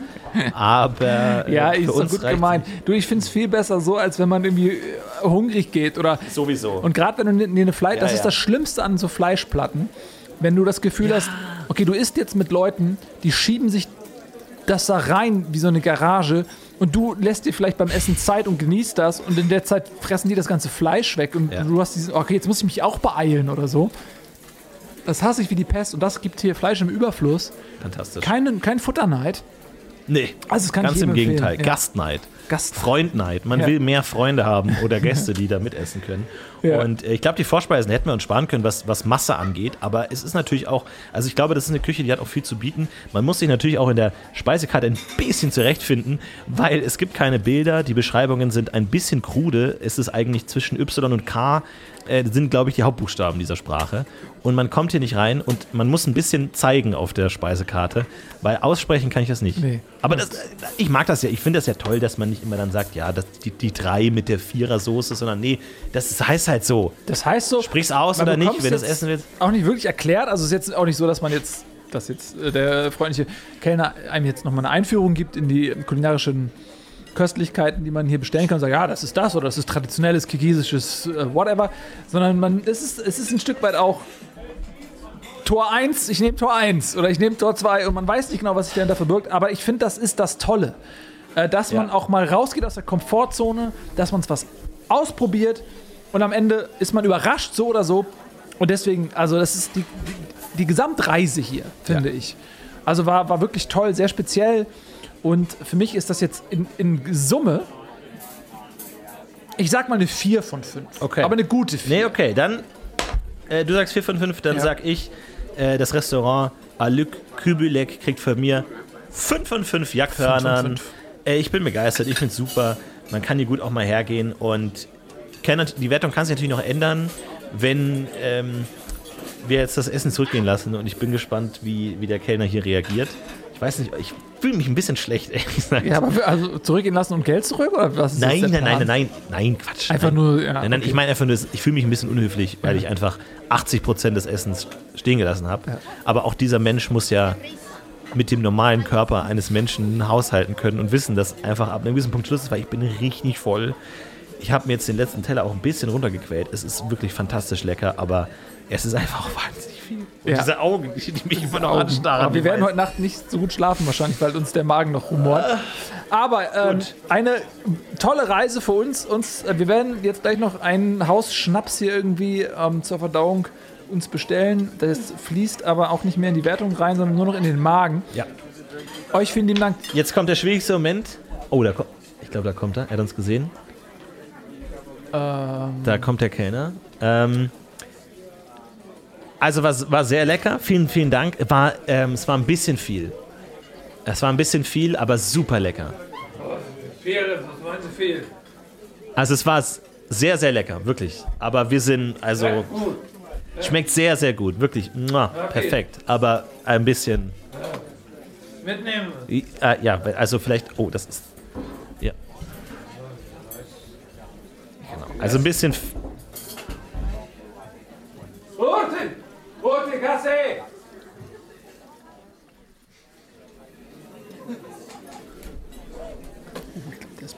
Aber äh, Ja, ist uns gut gemeint. Du, ich finde es viel besser so, als wenn man irgendwie äh, hungrig geht oder. Sowieso. Und gerade wenn du dir eine Fleisch, Ja, das ja. ist das Schlimmste an so Fleischplatten, wenn du das Gefühl hast, okay, du isst jetzt mit Leuten, die schieben sich das da rein wie so eine Garage und du lässt dir vielleicht beim Essen Zeit und genießt das und in der Zeit fressen die das ganze Fleisch weg und Ja. du hast diesen, okay, jetzt muss ich mich auch beeilen oder so. Das hasse ich wie die Pest und das gibt hier Fleisch im Überfluss. Fantastisch. Kein, kein Futterneid. nee, Also das kann ganz ich im Gegenteil. empfehlen. Ja. Gastneid. Gast. Freundneid. Man Ja. will mehr Freunde haben oder Gäste, die da mitessen können. [LAUGHS] Ja. Und äh, ich glaube, die Vorspeisen hätten wir uns sparen können, was, was Masse angeht. Aber es ist natürlich auch, also ich glaube, das ist eine Küche, die hat auch viel zu bieten. Man muss sich natürlich auch in der Speisekarte ein bisschen zurechtfinden, weil es gibt keine Bilder. Die Beschreibungen sind ein bisschen krude. Es ist eigentlich zwischen Y und K äh, sind, glaube ich, die Hauptbuchstaben dieser Sprache. Und man kommt hier nicht rein und man muss ein bisschen zeigen auf der Speisekarte, weil aussprechen kann ich das nicht. Nee. Aber das, ich mag das ja. Ich finde das ja toll, dass man nicht immer dann sagt, ja, das, die, die drei mit der Vierersoße, sondern nee, das heißt halt so. Das heißt so, Sprich's aus oder nicht, wenn jetzt essen willst. Auch nicht wirklich erklärt. Also es ist jetzt auch nicht so, dass man jetzt, dass jetzt äh, der freundliche Kellner einem jetzt nochmal eine Einführung gibt in die kulinarischen Köstlichkeiten, die man hier bestellen kann und sagt, ja, das ist das oder das ist traditionelles kirgisisches äh, whatever, sondern man, es, ist, es ist ein Stück weit auch Tor 1, ich nehme Tor 1 oder ich nehme Tor 2 und man weiß nicht genau, was sich dahinter verbirgt, aber ich finde, das ist das Tolle, äh, dass man Ja. auch mal rausgeht aus der Komfortzone, dass man es was ausprobiert und am Ende ist man überrascht, so oder so. Und deswegen, also das ist die, die, die Gesamtreise hier, finde Ja. ich. Also war, war wirklich toll, sehr speziell. Und für mich ist das jetzt in, in Summe, ich sag mal eine 4 von 5. Okay. Aber eine gute 4. Nee, okay, dann, äh, du sagst 4 von 5, dann Ja. sag ich, äh, das Restaurant Aluc Kübelek kriegt von mir 5 von 5 Jackhörnern. fünf. Äh, ich bin begeistert, ich finde super. Man kann hier gut auch mal hergehen und kann, die Wertung kann sich natürlich noch ändern, wenn ähm, wir jetzt das Essen zurückgehen lassen und ich bin gespannt, wie, wie der Kellner hier reagiert. Ich weiß nicht, ich fühle mich ein bisschen schlecht, [LAUGHS] ehrlich gesagt. Ja, aber also zurückgehen lassen und Geld zurück? Oder was ist Nein, nein, nein, nein, nein, nein, Quatsch. Einfach nein. nur, ja, Nein, nein, okay. ich meine einfach nur, ich fühle mich ein bisschen unhöflich, weil ich einfach 80% des Essens stehen gelassen habe. Aber auch dieser Mensch muss ja mit dem normalen Körper eines Menschen haushalten können und wissen, dass einfach ab einem gewissen Punkt Schluss ist, weil ich bin richtig voll. Ich habe mir jetzt den letzten Teller auch ein bisschen runtergequält. Es ist wirklich fantastisch lecker, aber es ist einfach auch wahnsinnig viel. Und Ja. diese Augen, die mich immer noch anstarren. Aber wir werden heute Nacht nicht so gut schlafen wahrscheinlich, weil uns der Magen noch rumort. Aber ähm, eine tolle Reise für uns. uns äh, wir werden jetzt gleich noch einen Hausschnaps hier irgendwie ähm, zur Verdauung uns bestellen. Das fließt aber auch nicht mehr in die Wertung rein, sondern nur noch in den Magen. Ja. Euch vielen lieben Dank. Jetzt kommt der schwierigste Moment. Oh, da kommt. Ich glaube, da kommt er. Er hat uns gesehen. Da kommt der Kellner. Ähm, also war, war sehr lecker. Vielen, vielen Dank. War, ähm, es war ein bisschen viel. Es war ein bisschen viel, aber super lecker. Fehre, was meinen Sie fehl? Also es war sehr, sehr lecker, wirklich. Aber wir sind, also schmeckt sehr, sehr gut, wirklich. Mua, Perfekt. Aber ein bisschen Mitnehmen. Äh, ja, also vielleicht. Oh, das ist. Ja. Genau. Also ein bisschen. f-! Rote Kasse!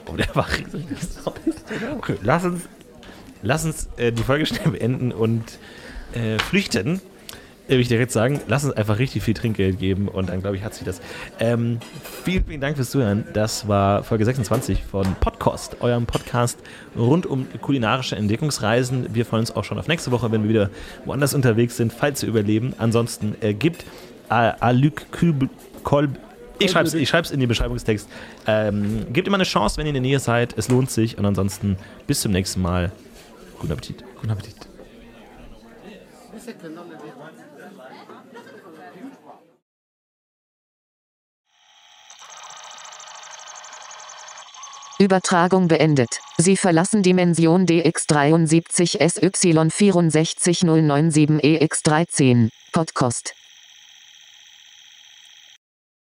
Boah, der war riesig. [LAUGHS] Okay, lass uns, lass uns äh, die Folge schnell beenden und äh, flüchten. Äh, will ich direkt sagen, lass uns einfach richtig viel Trinkgeld geben und dann, glaube ich, hat sich das. Ähm, vielen, vielen Dank fürs Zuhören. Das war Folge 26 von Podcast, eurem Podcast rund um kulinarische Entdeckungsreisen. Wir freuen uns auch schon auf nächste Woche, wenn wir wieder woanders unterwegs sind, falls wir überleben. Ansonsten äh, gibt Aluc Kolb. Ich schreibe es ich schreib's in den Beschreibungstext. Ähm, gebt immer eine Chance, wenn ihr in der Nähe seid. Es lohnt sich. Und ansonsten bis zum nächsten Mal. Guten Appetit. Guten Appetit. Übertragung beendet. Sie verlassen Dimension DX73 SY64097EX13. Podcast.